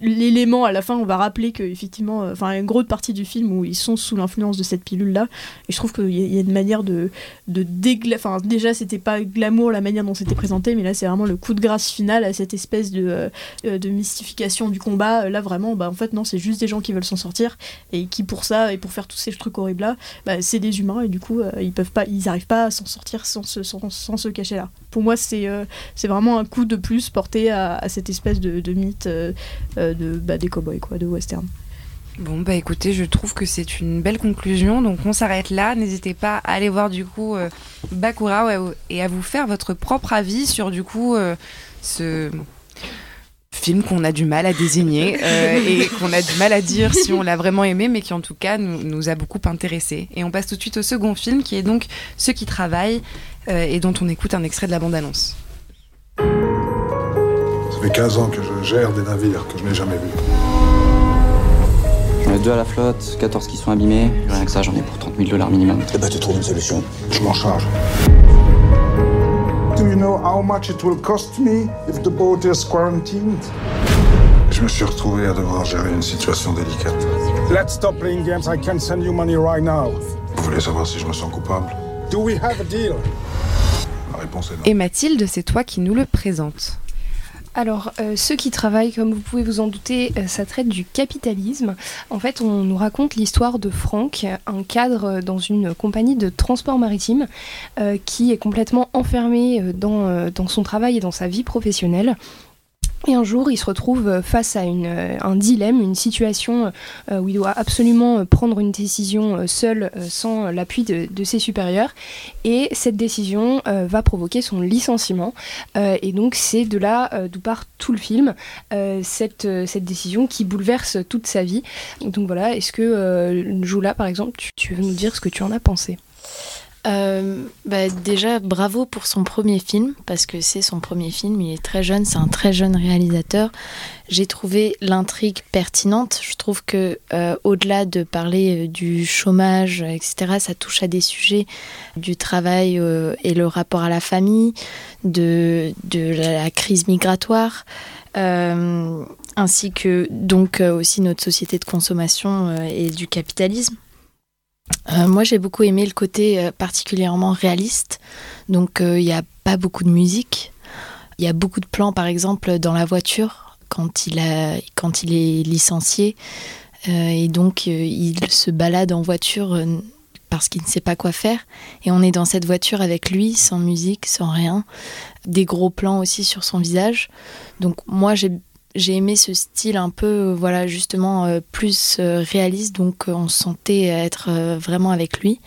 l'élément à la fin, on va rappeler que effectivement, enfin, une grosse partie du film où ils sont sous l'influence de cette pilule là. Et je trouve qu'il y, y a une manière de, de dégla, enfin, déjà, c'était pas glamour la manière dont c'était présenté, mais là, c'est vraiment le coup de grâce final à cette espèce de, de mystification du combat. Là, vraiment, bah, en fait, non, c'est juste des gens qui veulent s'en sortir et qui, pour ça et pour faire tous ces trucs horribles là, bah, c'est des humains et du coup, euh, ils peuvent pas, ils arrivent pas à s'en sortir sans se, sans, cacher là. Pour moi, c'est euh, c'est vraiment un coup de plus porté à, cette espèce de, mythe euh, euh, de, bah, des cowboys, quoi, de western. Bon, bah écoutez, je trouve que c'est une belle conclusion. Donc on s'arrête là. N'hésitez pas à aller voir du coup euh, Bakura et à vous faire votre propre avis sur du coup euh, ce film qu'on a du mal à désigner (laughs) euh, et qu'on a du mal à dire si on l'a vraiment aimé, mais qui en tout cas nous, nous a beaucoup intéressé. Et on passe tout de suite au second film qui est donc Ceux qui travaillent euh, et dont on écoute un extrait de la bande-annonce. Ça fait 15 ans que je gère des navires que je n'ai jamais vus. J'en ai deux à la flotte, 14 qui sont abîmés. Rien que ça, j'en ai pour 30 000 dollars minimum. Eh ben, tu trouves une solution. Je m'en charge. Do you know how much it will cost me if the boat is quarantined? Je me suis retrouvé à devoir gérer une situation délicate. Let's stop playing games. I can send you money right now. Vous voulez savoir si je me sens coupable? Do we have a deal? La réponse est non. Et Mathilde, c'est toi qui nous le présente. Alors, euh, ceux qui travaillent, comme vous pouvez vous en douter, euh, ça traite du capitalisme. En fait, on nous raconte l'histoire de Franck, un cadre dans une compagnie de transport maritime euh, qui est complètement enfermé dans son travail et dans sa vie professionnelle. Et un jour, il se retrouve euh, face à une, euh, un dilemme, une situation euh, où il doit absolument prendre une décision seul, sans l'appui de, ses supérieurs. Et cette décision va provoquer son licenciement. Et donc, c'est de là d'où part tout le film, cette, cette décision qui bouleverse toute sa vie. Donc voilà, est-ce que, Joula, par exemple, tu veux nous dire ce que tu en as pensé? Euh, bah, déjà, bravo pour son premier film, parce que c'est son premier film, il est très jeune, c'est un très jeune réalisateur. J'ai trouvé l'intrigue pertinente. Je trouve que euh, au-delà de parler euh, du chômage, etc., ça touche à des sujets du travail et le rapport à la famille, de, de la crise migratoire. ainsi que donc aussi notre société de consommation et du capitalisme. Euh, moi, j'ai beaucoup aimé le côté euh, particulièrement réaliste. Donc, euh, il n'y a pas beaucoup de musique. Il y a beaucoup de plans, par exemple, dans la voiture quand il, a, quand il est licencié. Et donc, il se balade en voiture parce qu'il ne sait pas quoi faire. Et on est dans cette voiture avec lui, sans musique, sans rien. Des gros plans aussi sur son visage. Donc, moi, j'ai j'ai aimé ce style un peu, euh, voilà, justement euh, plus euh, réaliste, donc on se sentait être vraiment avec lui.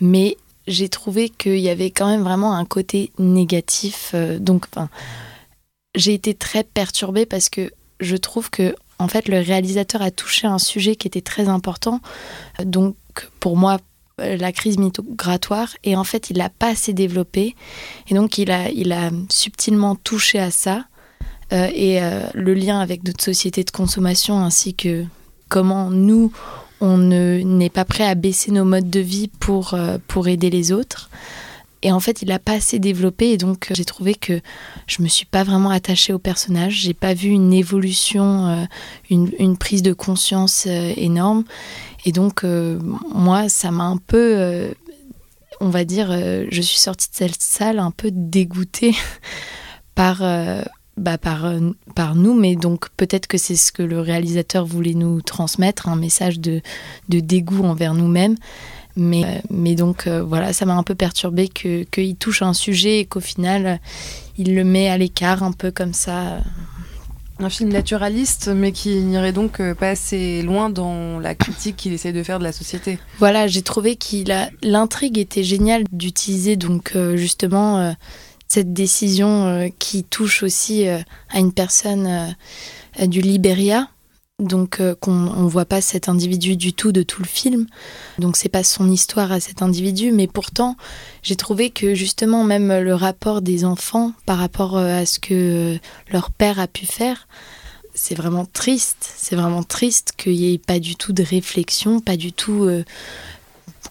Mais j'ai trouvé qu'il y avait quand même vraiment un côté négatif. donc, j'ai été très perturbée parce que je trouve que en fait, le réalisateur a touché un sujet qui était très important. Donc, pour moi, la crise migratoire et en fait il l'a pas assez développé et donc il a, il a subtilement touché à ça euh, et euh, le lien avec notre société de consommation ainsi que comment nous on n'est pas prêt à baisser nos modes de vie pour, pour aider les autres. Et en fait il n'a pas assez développé et donc j'ai trouvé que je me suis pas vraiment attachée au personnage. J'ai pas vu une évolution une, prise de conscience énorme. Et donc, euh, moi, ça m'a un peu, euh, on va dire, euh, je suis sortie de cette salle un peu dégoûtée (laughs) par, bah, par, par nous, mais donc peut-être que c'est ce que le réalisateur voulait nous transmettre, un message de, de dégoût envers nous-mêmes. Mais, mais donc voilà, ça m'a un peu perturbé qu'il touche un sujet et qu'au final, il le met à l'écart un peu comme ça. Un film naturaliste, mais qui n'irait donc euh, pas assez loin dans la critique qu'il essaie de faire de la société. Voilà, j'ai trouvé qu'il a l'intrigue était géniale d'utiliser donc euh, justement euh, cette décision qui touche aussi à une personne du Liberia donc euh, qu'on on voit pas cet individu du tout de tout le film. Donc c'est pas son histoire à cet individu, mais pourtant j'ai trouvé que justement même le rapport des enfants par rapport euh, à ce que euh, leur père a pu faire, c'est vraiment triste. C'est vraiment triste qu'il y ait pas du tout de réflexion, pas du tout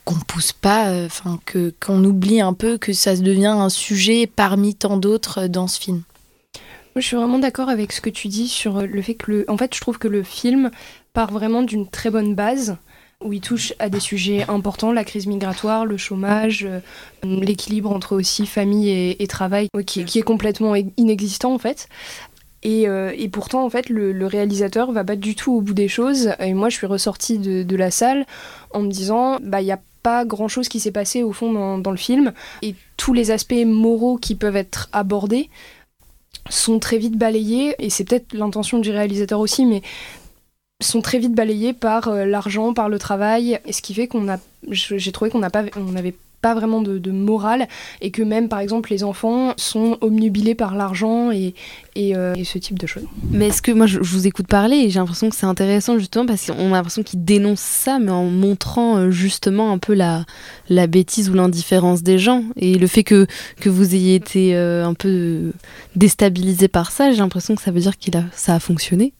qu'on pousse pas, enfin que qu'on oublie un peu que ça devient un sujet parmi tant d'autres dans ce film je suis vraiment d'accord avec ce que tu dis sur le fait que le. En fait, je trouve que le film part vraiment d'une très bonne base où il touche à des sujets importants, la crise migratoire, le chômage, euh, l'équilibre entre aussi famille et, travail, qui, est complètement inexistant en fait. Et, euh, pourtant, en fait, le, réalisateur va pas du tout au bout des choses. Et moi, je suis ressortie de, la salle en me disant, bah, il n'y a pas grand chose qui s'est passé au fond dans, le film. Et tous les aspects moraux qui peuvent être abordés sont très vite balayés, et c'est peut-être l'intention du réalisateur aussi, mais sont très vite balayés par euh, l'argent, par le travail, et ce qui fait qu'on a, j'ai trouvé qu'on n'avait pas vraiment de, morale et que même par exemple les enfants sont omnubilés par l'argent et, euh, et, ce type de choses. Mais est-ce que moi je, vous écoute parler et j'ai l'impression que c'est intéressant justement parce qu'on a l'impression qu'ils dénoncent ça mais en montrant euh, justement un peu la, la bêtise ou l'indifférence des gens et le fait que, que vous ayez été euh, un peu déstabilisé par ça j'ai l'impression que ça veut dire que ça a fonctionné.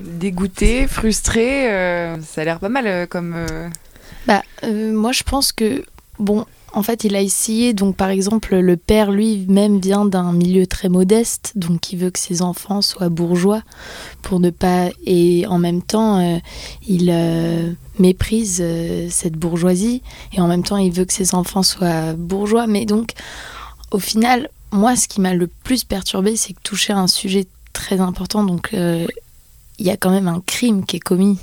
Dégoûté, frustré, ça a l'air pas mal comme... Bah, moi je pense que Bon, en fait, il a essayé, donc par exemple, le père lui-même vient d'un milieu très modeste, donc il veut que ses enfants soient bourgeois pour ne pas. Et en même temps, euh, il euh, méprise euh, cette bourgeoisie, et en même temps, il veut que ses enfants soient bourgeois. Mais donc, au final, moi, ce qui m'a le plus perturbé, c'est que toucher à un sujet très important, donc il y a quand même un crime qui est commis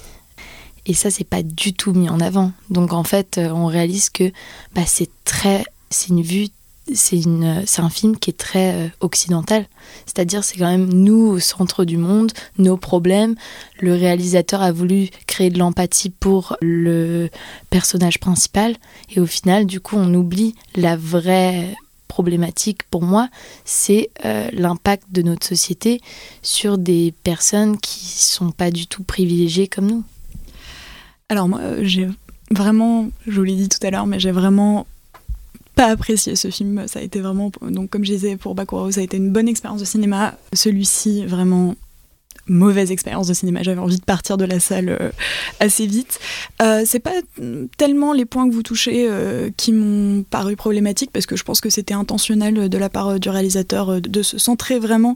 et ça, c'est pas du tout mis en avant. Donc en fait, euh, on réalise que bah, c'est très, c'est une vue, c'est une, c'est un film qui est très euh, occidental. C'est-à-dire, c'est quand même nous au centre du monde, nos problèmes. Le réalisateur a voulu créer de l'empathie pour le personnage principal, et au final, du coup, on oublie la vraie problématique pour moi, c'est euh, l'impact de notre société sur des personnes qui sont pas du tout privilégiées comme nous. Alors moi, j'ai vraiment, je vous l'ai dit tout à l'heure, mais j'ai vraiment pas apprécié ce film. Ça a été vraiment, donc comme je disais pour Bakurao, ça a été une bonne expérience de cinéma. Celui-ci, vraiment mauvaise expérience de cinéma. J'avais envie de partir de la salle euh, assez vite. Euh, c'est pas tellement les points que vous touchez euh, qui m'ont paru problématiques parce que je pense que c'était intentionnel de la part du réalisateur de se centrer vraiment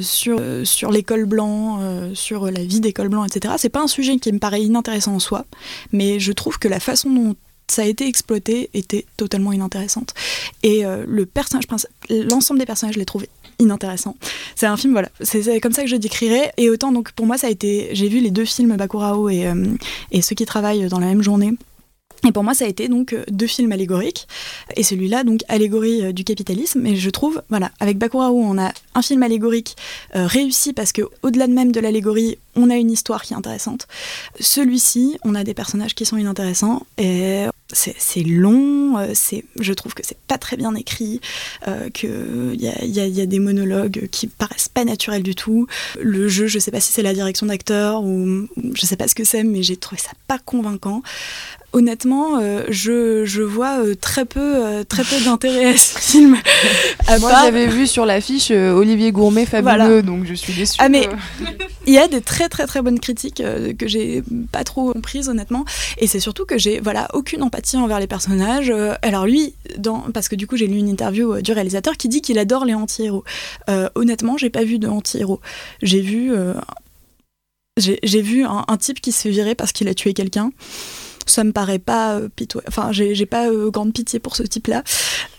sur, sur l'école blanc, sur la vie d'école blanc, etc. C'est pas un sujet qui me paraît inintéressant en soi, mais je trouve que la façon dont ça a été exploité était totalement inintéressante. Et le personnage l'ensemble des personnages, je les trouve inintéressant. C'est un film, voilà, c'est comme ça que je décrirais. Et autant, donc pour moi, ça a été. J'ai vu les deux films Bakurao et, euh, et ceux qui travaillent dans la même journée. Et pour moi, ça a été donc euh, deux films allégoriques, et celui-là, donc allégorie euh, du capitalisme. Et je trouve, voilà, avec Bakurao, on a un film allégorique réussi parce que au-delà de même de l'allégorie, on a une histoire qui est intéressante. Celui-ci, on a des personnages qui sont inintéressants, et c'est long, euh, c'est, je trouve que c'est pas très bien écrit, euh, qu'il y a, y, a, y a, des monologues qui paraissent pas naturels du tout. Le jeu, je sais pas si c'est la direction d'acteur ou je sais pas ce que c'est, mais j'ai trouvé ça pas convaincant honnêtement, euh, je, je, vois euh, très peu, euh, très peu d'intérêt à ce film. (laughs) Moi, j'avais vu sur l'affiche Olivier Gourmet fabuleux, donc je suis déçue. Ah mais il y a des très très très bonnes critiques que j'ai pas trop comprises honnêtement, et c'est surtout que j'ai voilà aucune empathie envers les personnages. alors lui, dans, parce que du coup j'ai lu une interview du réalisateur qui dit qu'il adore les anti-héros. honnêtement, j'ai pas vu de anti-héros. J'ai vu j'ai vu un, un, type qui se fait virer parce qu'il a tué quelqu'un ça me paraît pas euh, pitoyable. Enfin, j'ai pas euh, grande pitié pour ce type-là.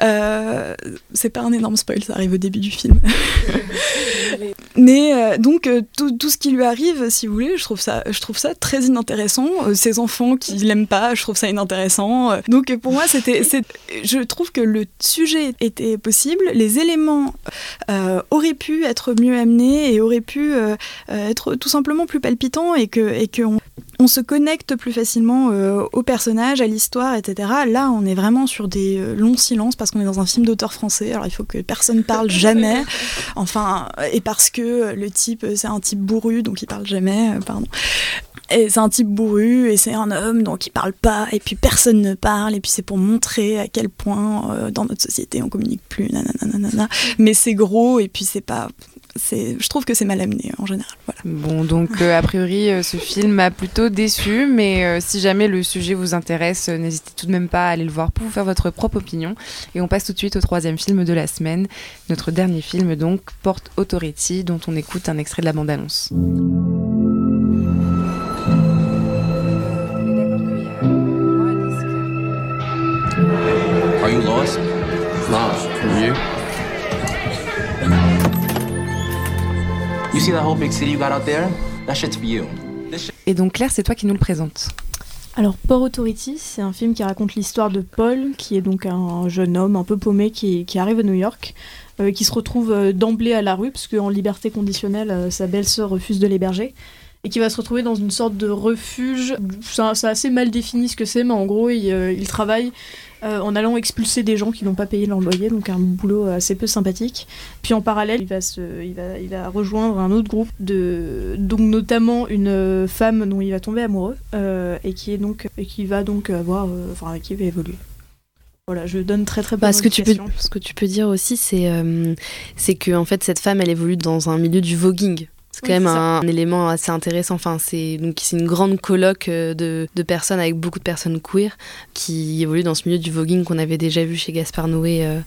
Euh, c'est pas un énorme spoil, ça arrive au début du film. (laughs) Mais donc tout, tout, ce qui lui arrive, si vous voulez, je trouve ça, je trouve ça très inintéressant. ses enfants qui l'aiment pas, je trouve ça inintéressant. donc pour moi, c'était, (laughs) je trouve que le sujet était possible, les éléments auraient pu être mieux amenés et auraient pu être tout simplement plus palpitants et que et que on se connecte plus facilement euh, au personnage, à l'histoire, etc. Là, on est vraiment sur des euh, longs silences parce qu'on est dans un film d'auteur français. Alors, il faut que personne parle (laughs) jamais. Enfin, et parce que le type, c'est un type bourru, donc il parle jamais. Euh, pardon. Et c'est un type bourru et c'est un homme, donc il parle pas. Et puis personne ne parle. Et puis c'est pour montrer à quel point dans notre société on communique plus. Nanana, mais c'est gros et puis c'est pas je trouve que c'est mal amené en général. Bon, donc euh, a priori, euh, ce film m'a plutôt déçu, mais euh, si jamais le sujet vous intéresse, n'hésitez tout de même pas à aller le voir pour vous faire votre propre opinion. Et on passe tout de suite au troisième film de la semaine, notre dernier film donc, Port Authority, dont on écoute un extrait de la bande-annonce. Are you lost? you? Et donc Claire, c'est toi qui nous le présente. Alors Port Authority, c'est un film qui raconte l'histoire de Paul, qui est donc un jeune homme un peu paumé qui, arrive à New York, euh, qui se retrouve euh, d'emblée à la rue, parce qu'en liberté conditionnelle, euh, sa belle-sœur refuse de l'héberger et qui va se retrouver dans une sorte de refuge. C'est assez mal défini ce que c'est, mais en gros, il, il travaille euh, en allant expulser des gens qui n'ont pas payé leur loyer, donc un boulot assez peu sympathique. Puis en parallèle, il va, se, il va, il va rejoindre un autre groupe, de, donc notamment une femme dont il va tomber amoureux euh, et qui est donc et qui va donc avoir, euh, enfin qui va évoluer. Voilà, je donne très très bah, ce que tu peux Ce que tu peux dire aussi, c'est c'est que en fait cette femme, elle évolue dans un milieu du voguing. C'est quand même un, élément assez intéressant. Enfin, c'est donc c'est une grande colloque euh, de, de, personnes avec beaucoup de personnes queer qui évoluent dans ce milieu du voguing qu'on avait déjà vu chez Gaspard Noé euh,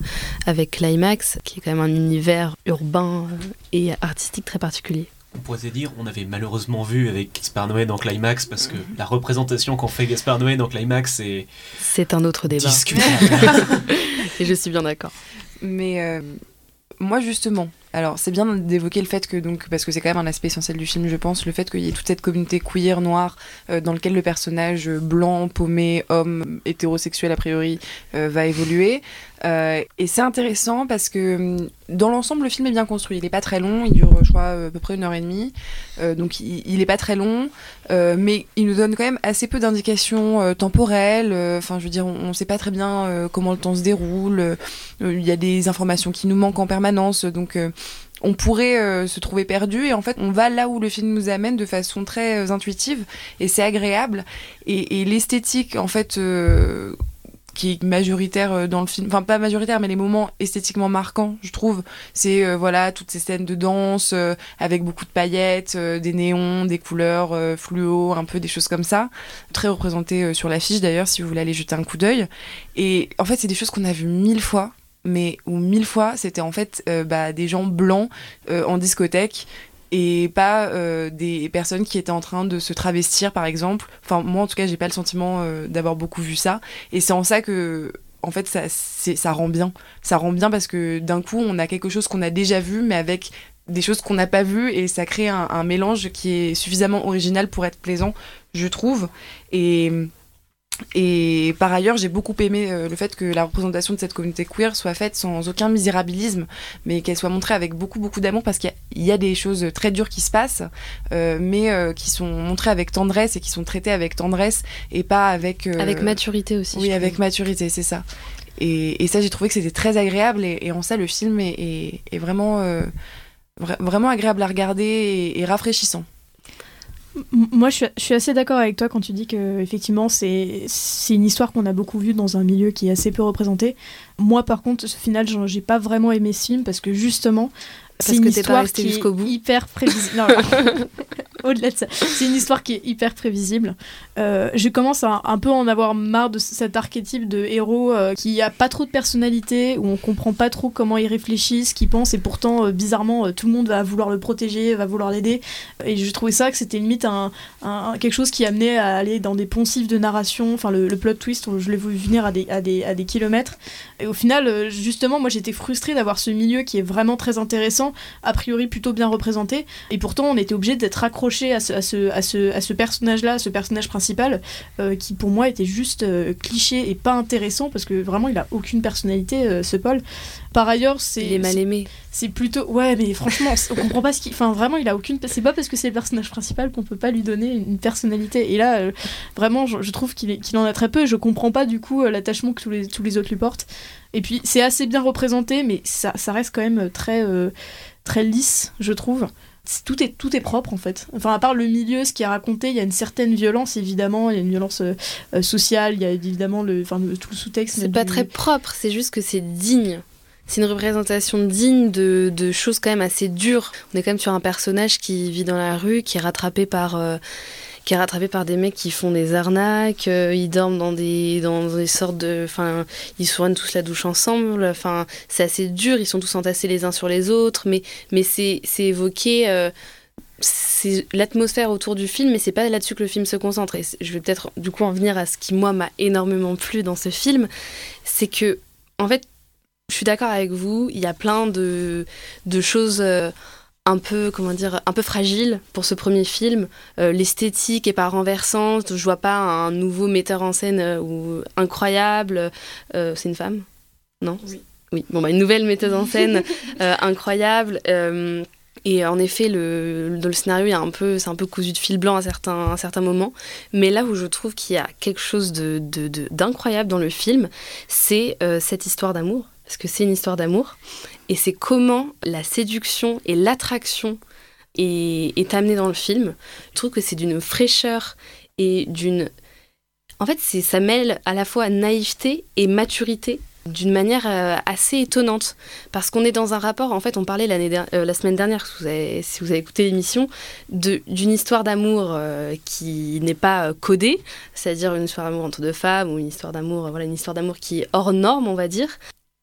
avec Climax, qui est quand même un univers urbain euh, et artistique très particulier. On pourrait dire, on avait malheureusement vu avec Gaspard Noé dans Climax, parce que la représentation qu'on fait Gaspard Noé dans Climax, c'est. C'est un autre débat. (laughs) et je suis bien d'accord. Mais moi, justement, alors, c'est bien d'évoquer le fait que, donc, parce que c'est quand même un aspect essentiel du film, je pense, le fait qu'il y ait toute cette communauté queer, noire, euh, dans lequel le personnage blanc, paumé, homme, hétérosexuel a priori, euh, va évoluer. Euh, et c'est intéressant parce que hum, dans l'ensemble, le film est bien construit. Il n'est pas très long, il dure, je crois, à peu près une heure et demie. donc, il n'est pas très long, mais il nous donne quand même assez peu d'indications temporelles. Enfin, je veux dire, on ne sait pas très bien comment le temps se déroule. Il y a des informations qui nous manquent en permanence. Donc, on pourrait euh, se trouver perdu et en fait on va là où le film nous amène de façon très euh, intuitive et c'est agréable et, l'esthétique en fait euh, majoritaire dans le film, enfin pas majoritaire, mais les moments esthétiquement marquants, je trouve, c'est voilà toutes ces scènes de danse avec beaucoup de paillettes, des néons, des couleurs fluo, un peu des choses comme ça, très représentées sur l'affiche d'ailleurs si vous voulez aller jeter un coup d'œil. Et en fait c'est des choses qu'on a vues mille fois mais où mille fois c'était en fait euh, bah, des gens blancs euh, en discothèque et pas euh, des personnes qui étaient en train de se travestir par exemple. Enfin moi en tout cas j'ai pas le sentiment d'avoir beaucoup vu ça et c'est en ça que en fait ça ça rend bien. Ça rend bien parce que d'un coup on a quelque chose qu'on a déjà vu mais avec des choses qu'on n'a pas vues et ça crée un, un mélange qui est suffisamment original pour être plaisant je trouve et Et par ailleurs, j'ai beaucoup aimé euh, le fait que la représentation de cette communauté queer soit faite sans aucun misérabilisme, mais qu'elle soit montrée avec beaucoup, beaucoup d'amour parce qu'il y, y, a des choses très dures qui se passent, euh, mais euh, qui sont montrées avec tendresse et qui sont traitées avec tendresse et pas avec. Avec maturité aussi. Oui, avec maturité, c'est ça. Et, et ça, j'ai trouvé que c'était très agréable et, et en ça, le film est, est- est vraiment, vra- vraiment agréable à regarder et, et rafraîchissant. Moi, je suis, assez d'accord avec toi quand tu dis que effectivement, c'est une histoire qu'on a beaucoup vue dans un milieu qui est assez peu représenté. Moi, par contre, au final, j'ai pas vraiment aimé ce film parce que justement, Parce c'est une que t'es pas resté jusqu'au bout. hyper prévisible. Non, non. (laughs) Au-delà de ça, c'est une histoire qui est hyper prévisible. Euh, je commence à un peu en avoir marre de cet archétype de héros euh, qui a pas trop de personnalité, où on comprend pas trop comment il réfléchit, ce qu'il pense, et pourtant, euh, bizarrement, tout le monde va vouloir le protéger, va vouloir l'aider. Et je trouvais ça que c'était limite un, un- quelque chose qui amenait à aller dans des poncifs de narration, enfin le, le plot twist, je l'ai vu venir à des, à, des, à des kilomètres. Et au final, justement, moi j'étais frustrée d'avoir ce milieu qui est vraiment très intéressant, a priori plutôt bien représenté, et pourtant on était obligé d'être accroché à ce, à ce, à ce, à ce personnage-là, ce personnage principal, euh, qui pour moi était juste euh, cliché et pas intéressant, parce que vraiment il a aucune personnalité, euh, ce Paul. Par ailleurs, c'est. Il est mal aimé. C'est plutôt. Ouais, mais franchement, on comprend pas ce qu'il. Enfin, vraiment, il a aucune. C'est pas parce que c'est le personnage principal qu'on peut pas lui donner une personnalité. Et là, euh, vraiment, je, je trouve qu'il est- en a très peu. Je comprends pas du coup l'attachement que tous les, tous les autres lui portent. Et puis, c'est assez bien représenté, mais ça, ça reste quand même très, euh, très lisse, je trouve. Tout est, tout est propre en fait. Enfin, à part le milieu, ce qui est raconté, il y a une certaine violence évidemment, il y a une violence euh, euh, sociale, il y a évidemment le, enfin, le- tout le sous-texte. C'est pas du- très propre, c'est juste que c'est digne. C'est une représentation digne de, de choses quand même assez dures. On est quand même sur un personnage qui vit dans la rue, qui est rattrapé par, euh, qui est rattrapé par des mecs qui font des arnaques. euh, ils dorment dans des, dans des sortes de, enfin, ils soignent tous la douche ensemble. Enfin, c'est assez dur. Ils sont tous entassés les uns sur les autres, mais, mais c'est, évoqué. euh, c'est l'atmosphère autour du film, mais c'est pas là-dessus que le film se concentre. Et je vais peut-être du coup en venir à ce qui moi m'a énormément plu dans ce film, c'est que en fait, je suis d'accord avec vous. Il y a plein de, de choses. euh, un peu comment dire un peu fragiles pour ce premier film Euh, l'esthétique est pas renversante je vois pas un nouveau metteur en scène euh, ou incroyable Euh, c'est une femme non? Oui. oui bon bah une nouvelle metteuse en (laughs) scène incroyable et en effet, le, dans le scénario, il y a un peu, c'est un peu cousu de fil blanc à certains, à certains moments. Mais là où je trouve qu'il y a quelque chose de, de- de- d'incroyable dans le film, c'est cette histoire d'amour. Parce que c'est une histoire d'amour. Et c'est comment la séduction et l'attraction est, amenée dans le film. Je trouve que c'est d'une fraîcheur et d'une... En fait, ça mêle à la fois naïveté et maturité d'une manière euh, assez étonnante. Parce qu'on est dans un rapport en fait on parlait euh, la semaine dernière si vous avez, écouté l'émission d'une histoire d'amour euh, qui n'est pas codée. C'est-à-dire une histoire d'amour entre deux femmes ou une histoire d'amour voilà une histoire d'amour qui est hors norme on va dire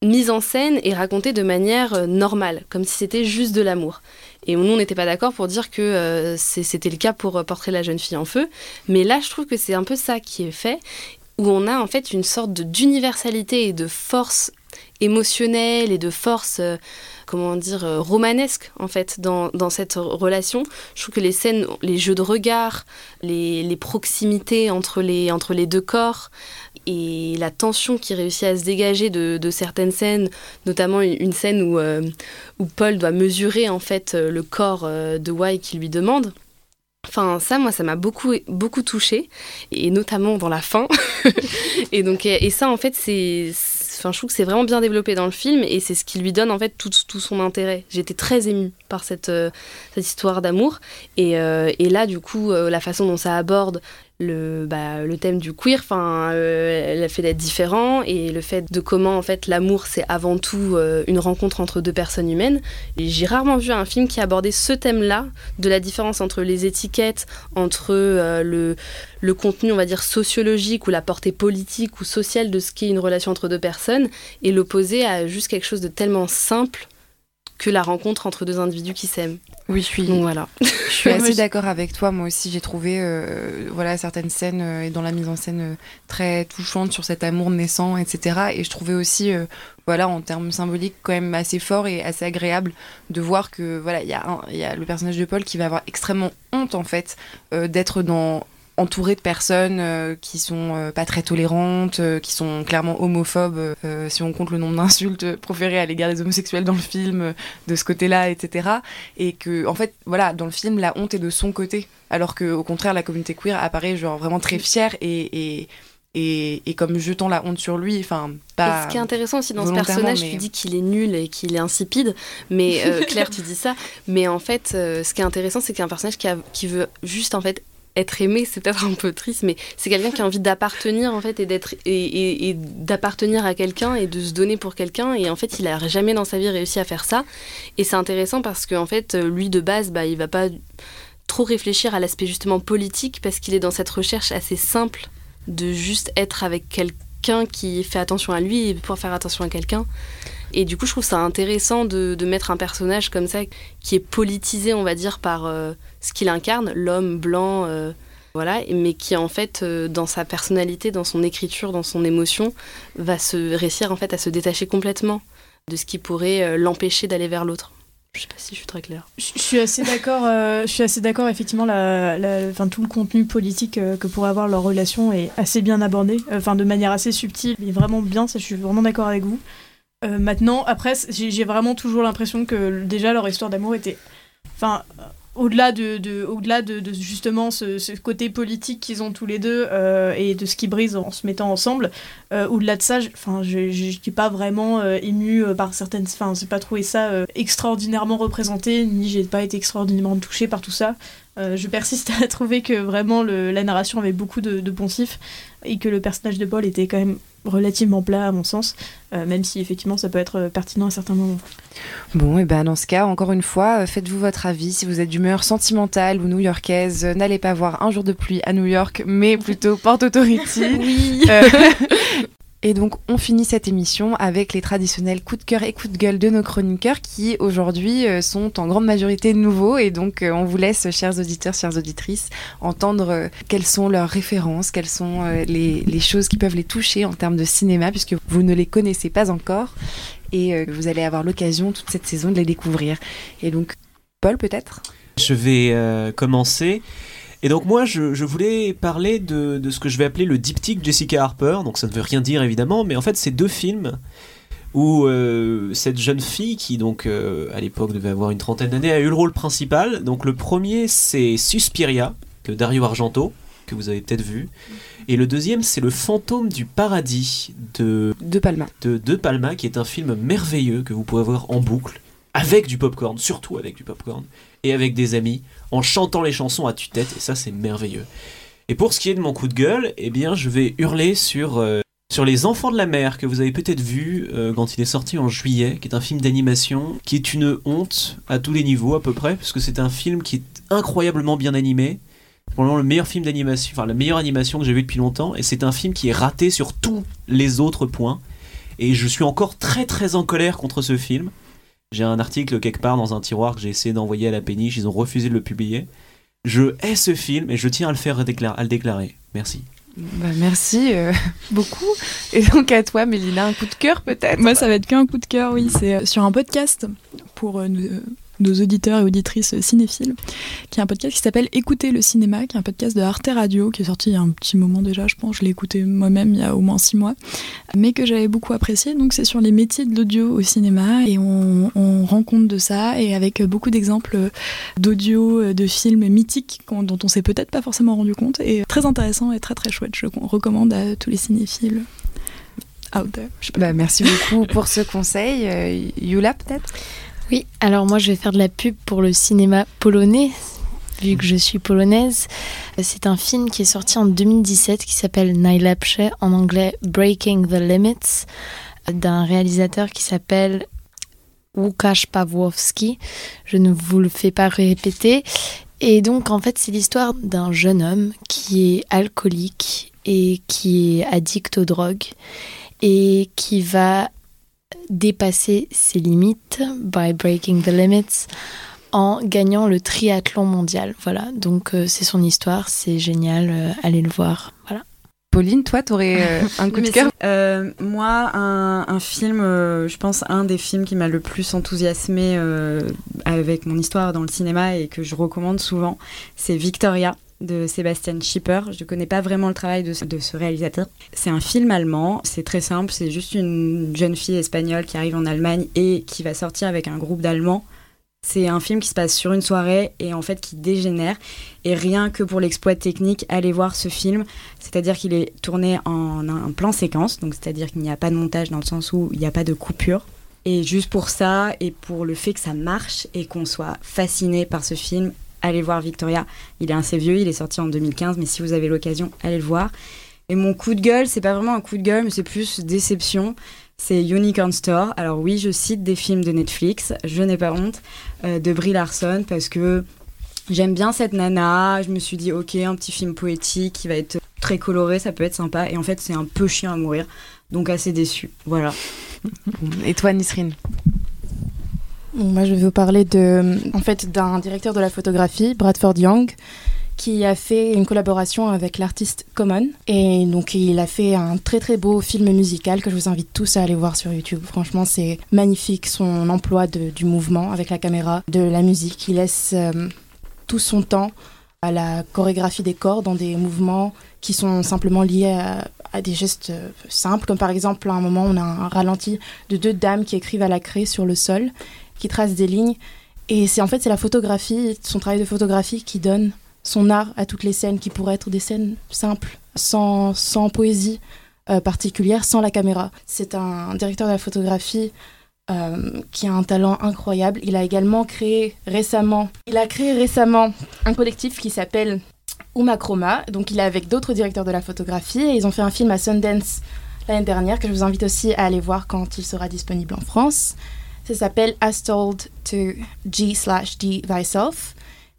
mise en scène et racontée de manière euh, normale comme si c'était juste de l'amour et nous on n'était pas d'accord pour dire que euh, c'était le cas pour euh, portrait la jeune fille en feu mais là je trouve que c'est un peu ça qui est fait où on a en fait une sorte de- d'universalité et de force émotionnelle et de force, comment dire, romanesque en fait dans, dans cette relation. Je trouve que les scènes, les jeux de regard, les, les proximités entre les, entre les deux corps et la tension qui réussit à se dégager de, certaines scènes, notamment une, scène où, euh, où Paul doit mesurer en fait euh, le corps euh, de Y qui lui demande. Enfin, ça, moi, ça m'a beaucoup, beaucoup touché, et notamment dans la fin. (laughs) et donc, et, ça, en fait, c'est, enfin, je trouve que c'est vraiment bien développé dans le film, et c'est ce qui lui donne en fait tout, tout son intérêt. J'étais très émue par cette, cette histoire d'amour, et, et là, du coup, la façon dont ça aborde le, bah, le thème du queer, enfin, euh, le fait d'être différent et le fait de comment en fait l'amour c'est avant tout euh, une rencontre entre deux personnes humaines. J'ai rarement vu un film qui abordait ce thème-là, de la différence entre les étiquettes, entre euh, le, le contenu, on va dire, sociologique ou la portée politique ou sociale de ce qu'est une relation entre deux personnes, et l'opposer à juste quelque chose de tellement simple que la rencontre entre deux individus qui s'aiment. Oui, je suis. Donc voilà. (laughs) Je suis (laughs) assez d'accord avec toi. Moi aussi, j'ai trouvé euh, voilà certaines scènes euh, et dans la mise en scène euh, très touchantes sur cet amour naissant, etc. Et je trouvais aussi, voilà, en termes symboliques, quand même assez fort et assez agréable de voir que voilà, il y, y a le personnage de Paul qui va avoir extrêmement honte en fait d'être dans entouré de personnes euh, qui sont euh, pas très tolérantes, euh, qui sont clairement homophobes, euh, si on compte le nombre d'insultes proférées à l'égard des homosexuels dans le film, de ce côté-là, etc. Et que, en fait, voilà, dans le film, la honte est de son côté, alors que, au contraire, la communauté queer apparaît genre vraiment très fière et, et et, et comme jetant la honte sur lui, enfin pas. Et ce qui est intéressant aussi dans ce personnage, mais- tu dis qu'il est nul et qu'il est insipide, mais euh, (laughs) Claire, tu dis ça. Mais en fait, euh, ce qui est intéressant, c'est qu'il y a un personnage qui, a- qui veut juste en fait être aimé. C'est peut-être un peu triste, mais c'est quelqu'un qui a envie d'appartenir en fait et d'être et, d'appartenir à quelqu'un et de se donner pour quelqu'un. Et en fait, il a jamais dans sa vie réussi à faire ça. Et c'est intéressant parce qu'en fait, euh, lui de base, bah, il va pas trop réfléchir à l'aspect justement politique parce qu'il est dans cette recherche assez simple de juste être avec quelqu'un qui fait attention à lui pouvoir faire attention à quelqu'un. Et du coup, je trouve ça intéressant de, mettre un personnage comme ça qui est politisé, on va dire, par euh, ce qu'il incarne, l'homme blanc, euh, voilà, mais qui en fait, euh, dans sa personnalité, dans son écriture, dans son émotion, va se réussir en fait à se détacher complètement de ce qui pourrait l'empêcher d'aller vers l'autre. Je sais pas si je suis très claire. Je suis assez d'accord. euh, je suis assez d'accord. Effectivement, la, tout le contenu politique euh, que pourrait avoir leur relation est assez bien abordé, euh, enfin de manière assez subtile, mais vraiment bien. Ça, je suis vraiment d'accord avec vous. Maintenant, après, j'ai vraiment toujours l'impression que déjà leur histoire d'amour était, enfin, au-delà de, au-delà de, justement ce, côté politique qu'ils ont tous les deux euh, et de ce qu'ils brisent en se mettant ensemble. euh, au-delà de ça, je- je, je, suis pas vraiment euh, émue euh, par certaines, enfin, j'ai pas trouvé ça extraordinairement représenté, ni j'ai pas été extraordinairement touchée par tout ça. Je persiste (laughs) à trouver que vraiment la narration avait beaucoup de, de poncifs et que le personnage de Paul était quand même relativement plat à mon sens, euh, même si effectivement ça peut être euh, pertinent à certains moments. Bon, et ben dans ce cas, encore une fois, euh, faites-vous votre avis. Si vous êtes d'humeur sentimentale ou new-yorkaise, n'allez pas voir Un jour de pluie à New York, mais plutôt Port Authority. Oui. Euh, (laughs) Et donc, on finit cette émission avec les traditionnels coups de cœur et coups de gueule de nos chroniqueurs qui, aujourd'hui, euh, sont en grande majorité nouveaux. Et donc, euh, on vous laisse, chers auditeurs, chères auditrices, entendre euh, quelles sont leurs références, quelles sont les, choses qui peuvent les toucher en termes de cinéma, puisque vous ne les connaissez pas encore. Et vous allez avoir l'occasion toute cette saison de les découvrir. Et donc, Paul, peut-être? Je vais commencer. Et donc moi, je, je voulais parler de, de ce que je vais appeler le diptyque Jessica Harper. Donc ça ne veut rien dire évidemment, mais en fait c'est deux films où euh, cette jeune fille qui donc euh, à l'époque devait avoir une trentaine d'années a eu le rôle principal. Donc le premier c'est Suspiria de Dario Argento que vous avez peut-être vu, et le deuxième c'est le fantôme du paradis de De Palma. de De Palma qui est un film merveilleux que vous pouvez voir en boucle avec du popcorn, surtout avec du popcorn et avec des amis en chantant les chansons à tue-tête et ça c'est merveilleux. Et pour ce qui est de mon coup de gueule, eh bien je vais hurler sur euh, sur les enfants de la mer que vous avez peut-être vu euh, quand il est sorti en juillet, qui est un film d'animation qui est une honte à tous les niveaux à peu près parce que c'est un film qui est incroyablement bien animé. Probablement le meilleur film d'animation, enfin la meilleure animation que j'ai vue depuis longtemps et c'est un film qui est raté sur tous les autres points et je suis encore très très en colère contre ce film. J'ai un article quelque part dans un tiroir que j'ai essayé d'envoyer à la péniche, ils ont refusé de le publier. Je hais ce film et je tiens à le faire à le déclarer. Merci. Bah, merci euh, (laughs) beaucoup. Et donc à toi, Mélina, un coup de cœur peut-être? Moi, ça va être qu'un coup de cœur, oui. C'est euh, sur un podcast pour euh, nos, nos auditeurs et auditrices cinéphiles, qui est un podcast qui s'appelle Écouter le cinéma, qui est un podcast de Arte Radio, qui est sorti il y a un petit moment déjà, je pense. Je l'ai écouté moi-même il y a au moins six mois, mais que j'avais beaucoup apprécié. Donc, c'est sur les métiers de l'audio au cinéma et on, on rend compte de ça et avec beaucoup d'exemples d'audio, de films mythiques dont on s'est peut-être pas forcément rendu compte. Et très intéressant et très très chouette. Je recommande à tous les cinéphiles out there. Bah, merci beaucoup pour ce conseil. Euh, Yula, peut-être? Oui, alors moi je vais faire de la pub pour le cinéma polonais, vu que je suis polonaise. C'est un film qui est sorti en 2017 qui s'appelle Najlepsze, en anglais Breaking the Limits, d'un réalisateur qui s'appelle Łukasz Pawłowski. Je ne vous le fais pas répéter. Et donc en fait c'est l'histoire d'un jeune homme qui est alcoolique et qui est addict aux drogues et qui va dépasser ses limites by breaking the limits en gagnant le triathlon mondial. Voilà, donc euh, c'est son histoire, c'est génial, euh, allez le voir. Voilà. Pauline, toi, t'aurais euh, (laughs) un coup de cœur euh, Moi, un, un film, euh, je pense, un des films qui m'a le plus enthousiasmé euh, avec mon histoire dans le cinéma et que je recommande souvent, c'est Victoria de Sébastien Schipper. Je ne connais pas vraiment le travail de ce, réalisateur. C'est un film allemand, c'est très simple, c'est juste une jeune fille espagnole qui arrive en Allemagne et qui va sortir avec un groupe d'Allemands. C'est un film qui se passe sur une soirée et en fait qui dégénère. Et rien que pour l'exploit technique, allez voir ce film. C'est-à-dire qu'il est tourné en un plan séquence, donc c'est-à-dire qu'il n'y a pas de montage dans le sens où il n'y a pas de coupure. Et juste pour ça et pour le fait que ça marche et qu'on soit fasciné par ce film, allez voir Victoria. Il est assez vieux, il est sorti en 2015, mais si vous avez l'occasion, allez le voir. Et mon coup de gueule, c'est pas vraiment un coup de gueule, mais c'est plus déception. C'est Unicorn Store. Alors oui, je cite des films de Netflix, je n'ai pas honte, euh, de Brie Larson, parce que j'aime bien cette nana. Je me suis dit, ok, un petit film poétique qui va être très coloré, ça peut être sympa. Et en fait, c'est un peu chiant à mourir. Donc assez déçu. Voilà. Et toi, Nisrine? Moi, je vais vous parler de, en fait, d'un directeur de la photographie, Bradford Young, qui a fait une collaboration avec l'artiste Common. Et donc, il a fait un très très beau film musical que je vous invite tous à aller voir sur YouTube. Franchement, c'est magnifique son emploi du mouvement avec la caméra, de la musique. Il laisse euh, tout son temps à la chorégraphie des corps dans des mouvements qui sont simplement liés à, à des gestes euh, simples, comme par exemple à un moment on a un ralenti de deux dames qui écrivent à la craie sur le sol, qui tracent des lignes. Et c'est en fait c'est la photographie, son travail de photographie qui donne son art à toutes les scènes qui pourraient être des scènes simples, sans, sans poésie euh, particulière, sans la caméra. C'est un directeur de la photographie euh, qui a un talent incroyable. Il a également créé récemment, il a créé récemment un collectif qui s'appelle Umachroma. Donc il est avec d'autres directeurs de la photographie et ils ont fait un film à Sundance l'année dernière que je vous invite aussi à aller voir quand il sera disponible en France. Ça s'appelle As Told to G slash D Thyself.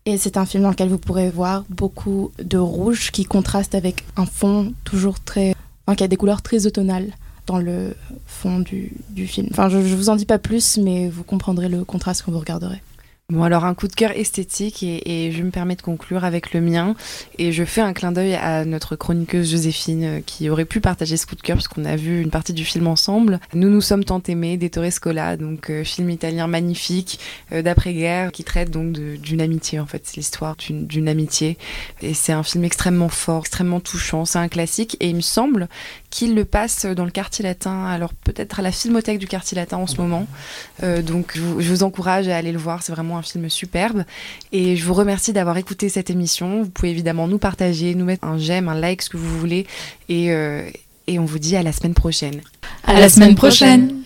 Et c'est un film dans lequel vous pourrez voir beaucoup de rouge qui contraste avec un fond toujours très. Enfin, qui a des couleurs très automnales dans le fond du, du film. Enfin, je, je vous en dis pas plus, mais vous comprendrez le contraste quand vous regarderez. Bon, alors un coup de cœur esthétique et, et, je me permets de conclure avec le mien. Et je fais un clin d'œil à notre chroniqueuse Joséphine euh, qui aurait pu partager ce coup de cœur puisqu'on a vu une partie du film ensemble. Nous nous sommes tant aimés d'Ettore Scola, donc euh, film italien magnifique euh, d'après-guerre qui traite donc d'une amitié en fait. C'est l'histoire d'une amitié et c'est un film extrêmement fort, extrêmement touchant. C'est un classique et il me semble qu'il le passe dans le quartier latin. Alors peut-être à la Filmothèque du quartier latin en ce moment. Euh, donc je vous, encourage à aller le voir. C'est vraiment un film superbe. Et je vous remercie d'avoir écouté cette émission. Vous pouvez évidemment nous partager, nous mettre un j'aime, un like, ce que vous voulez. Et, euh, et on vous dit à la semaine prochaine. À, la, semaine, prochaine.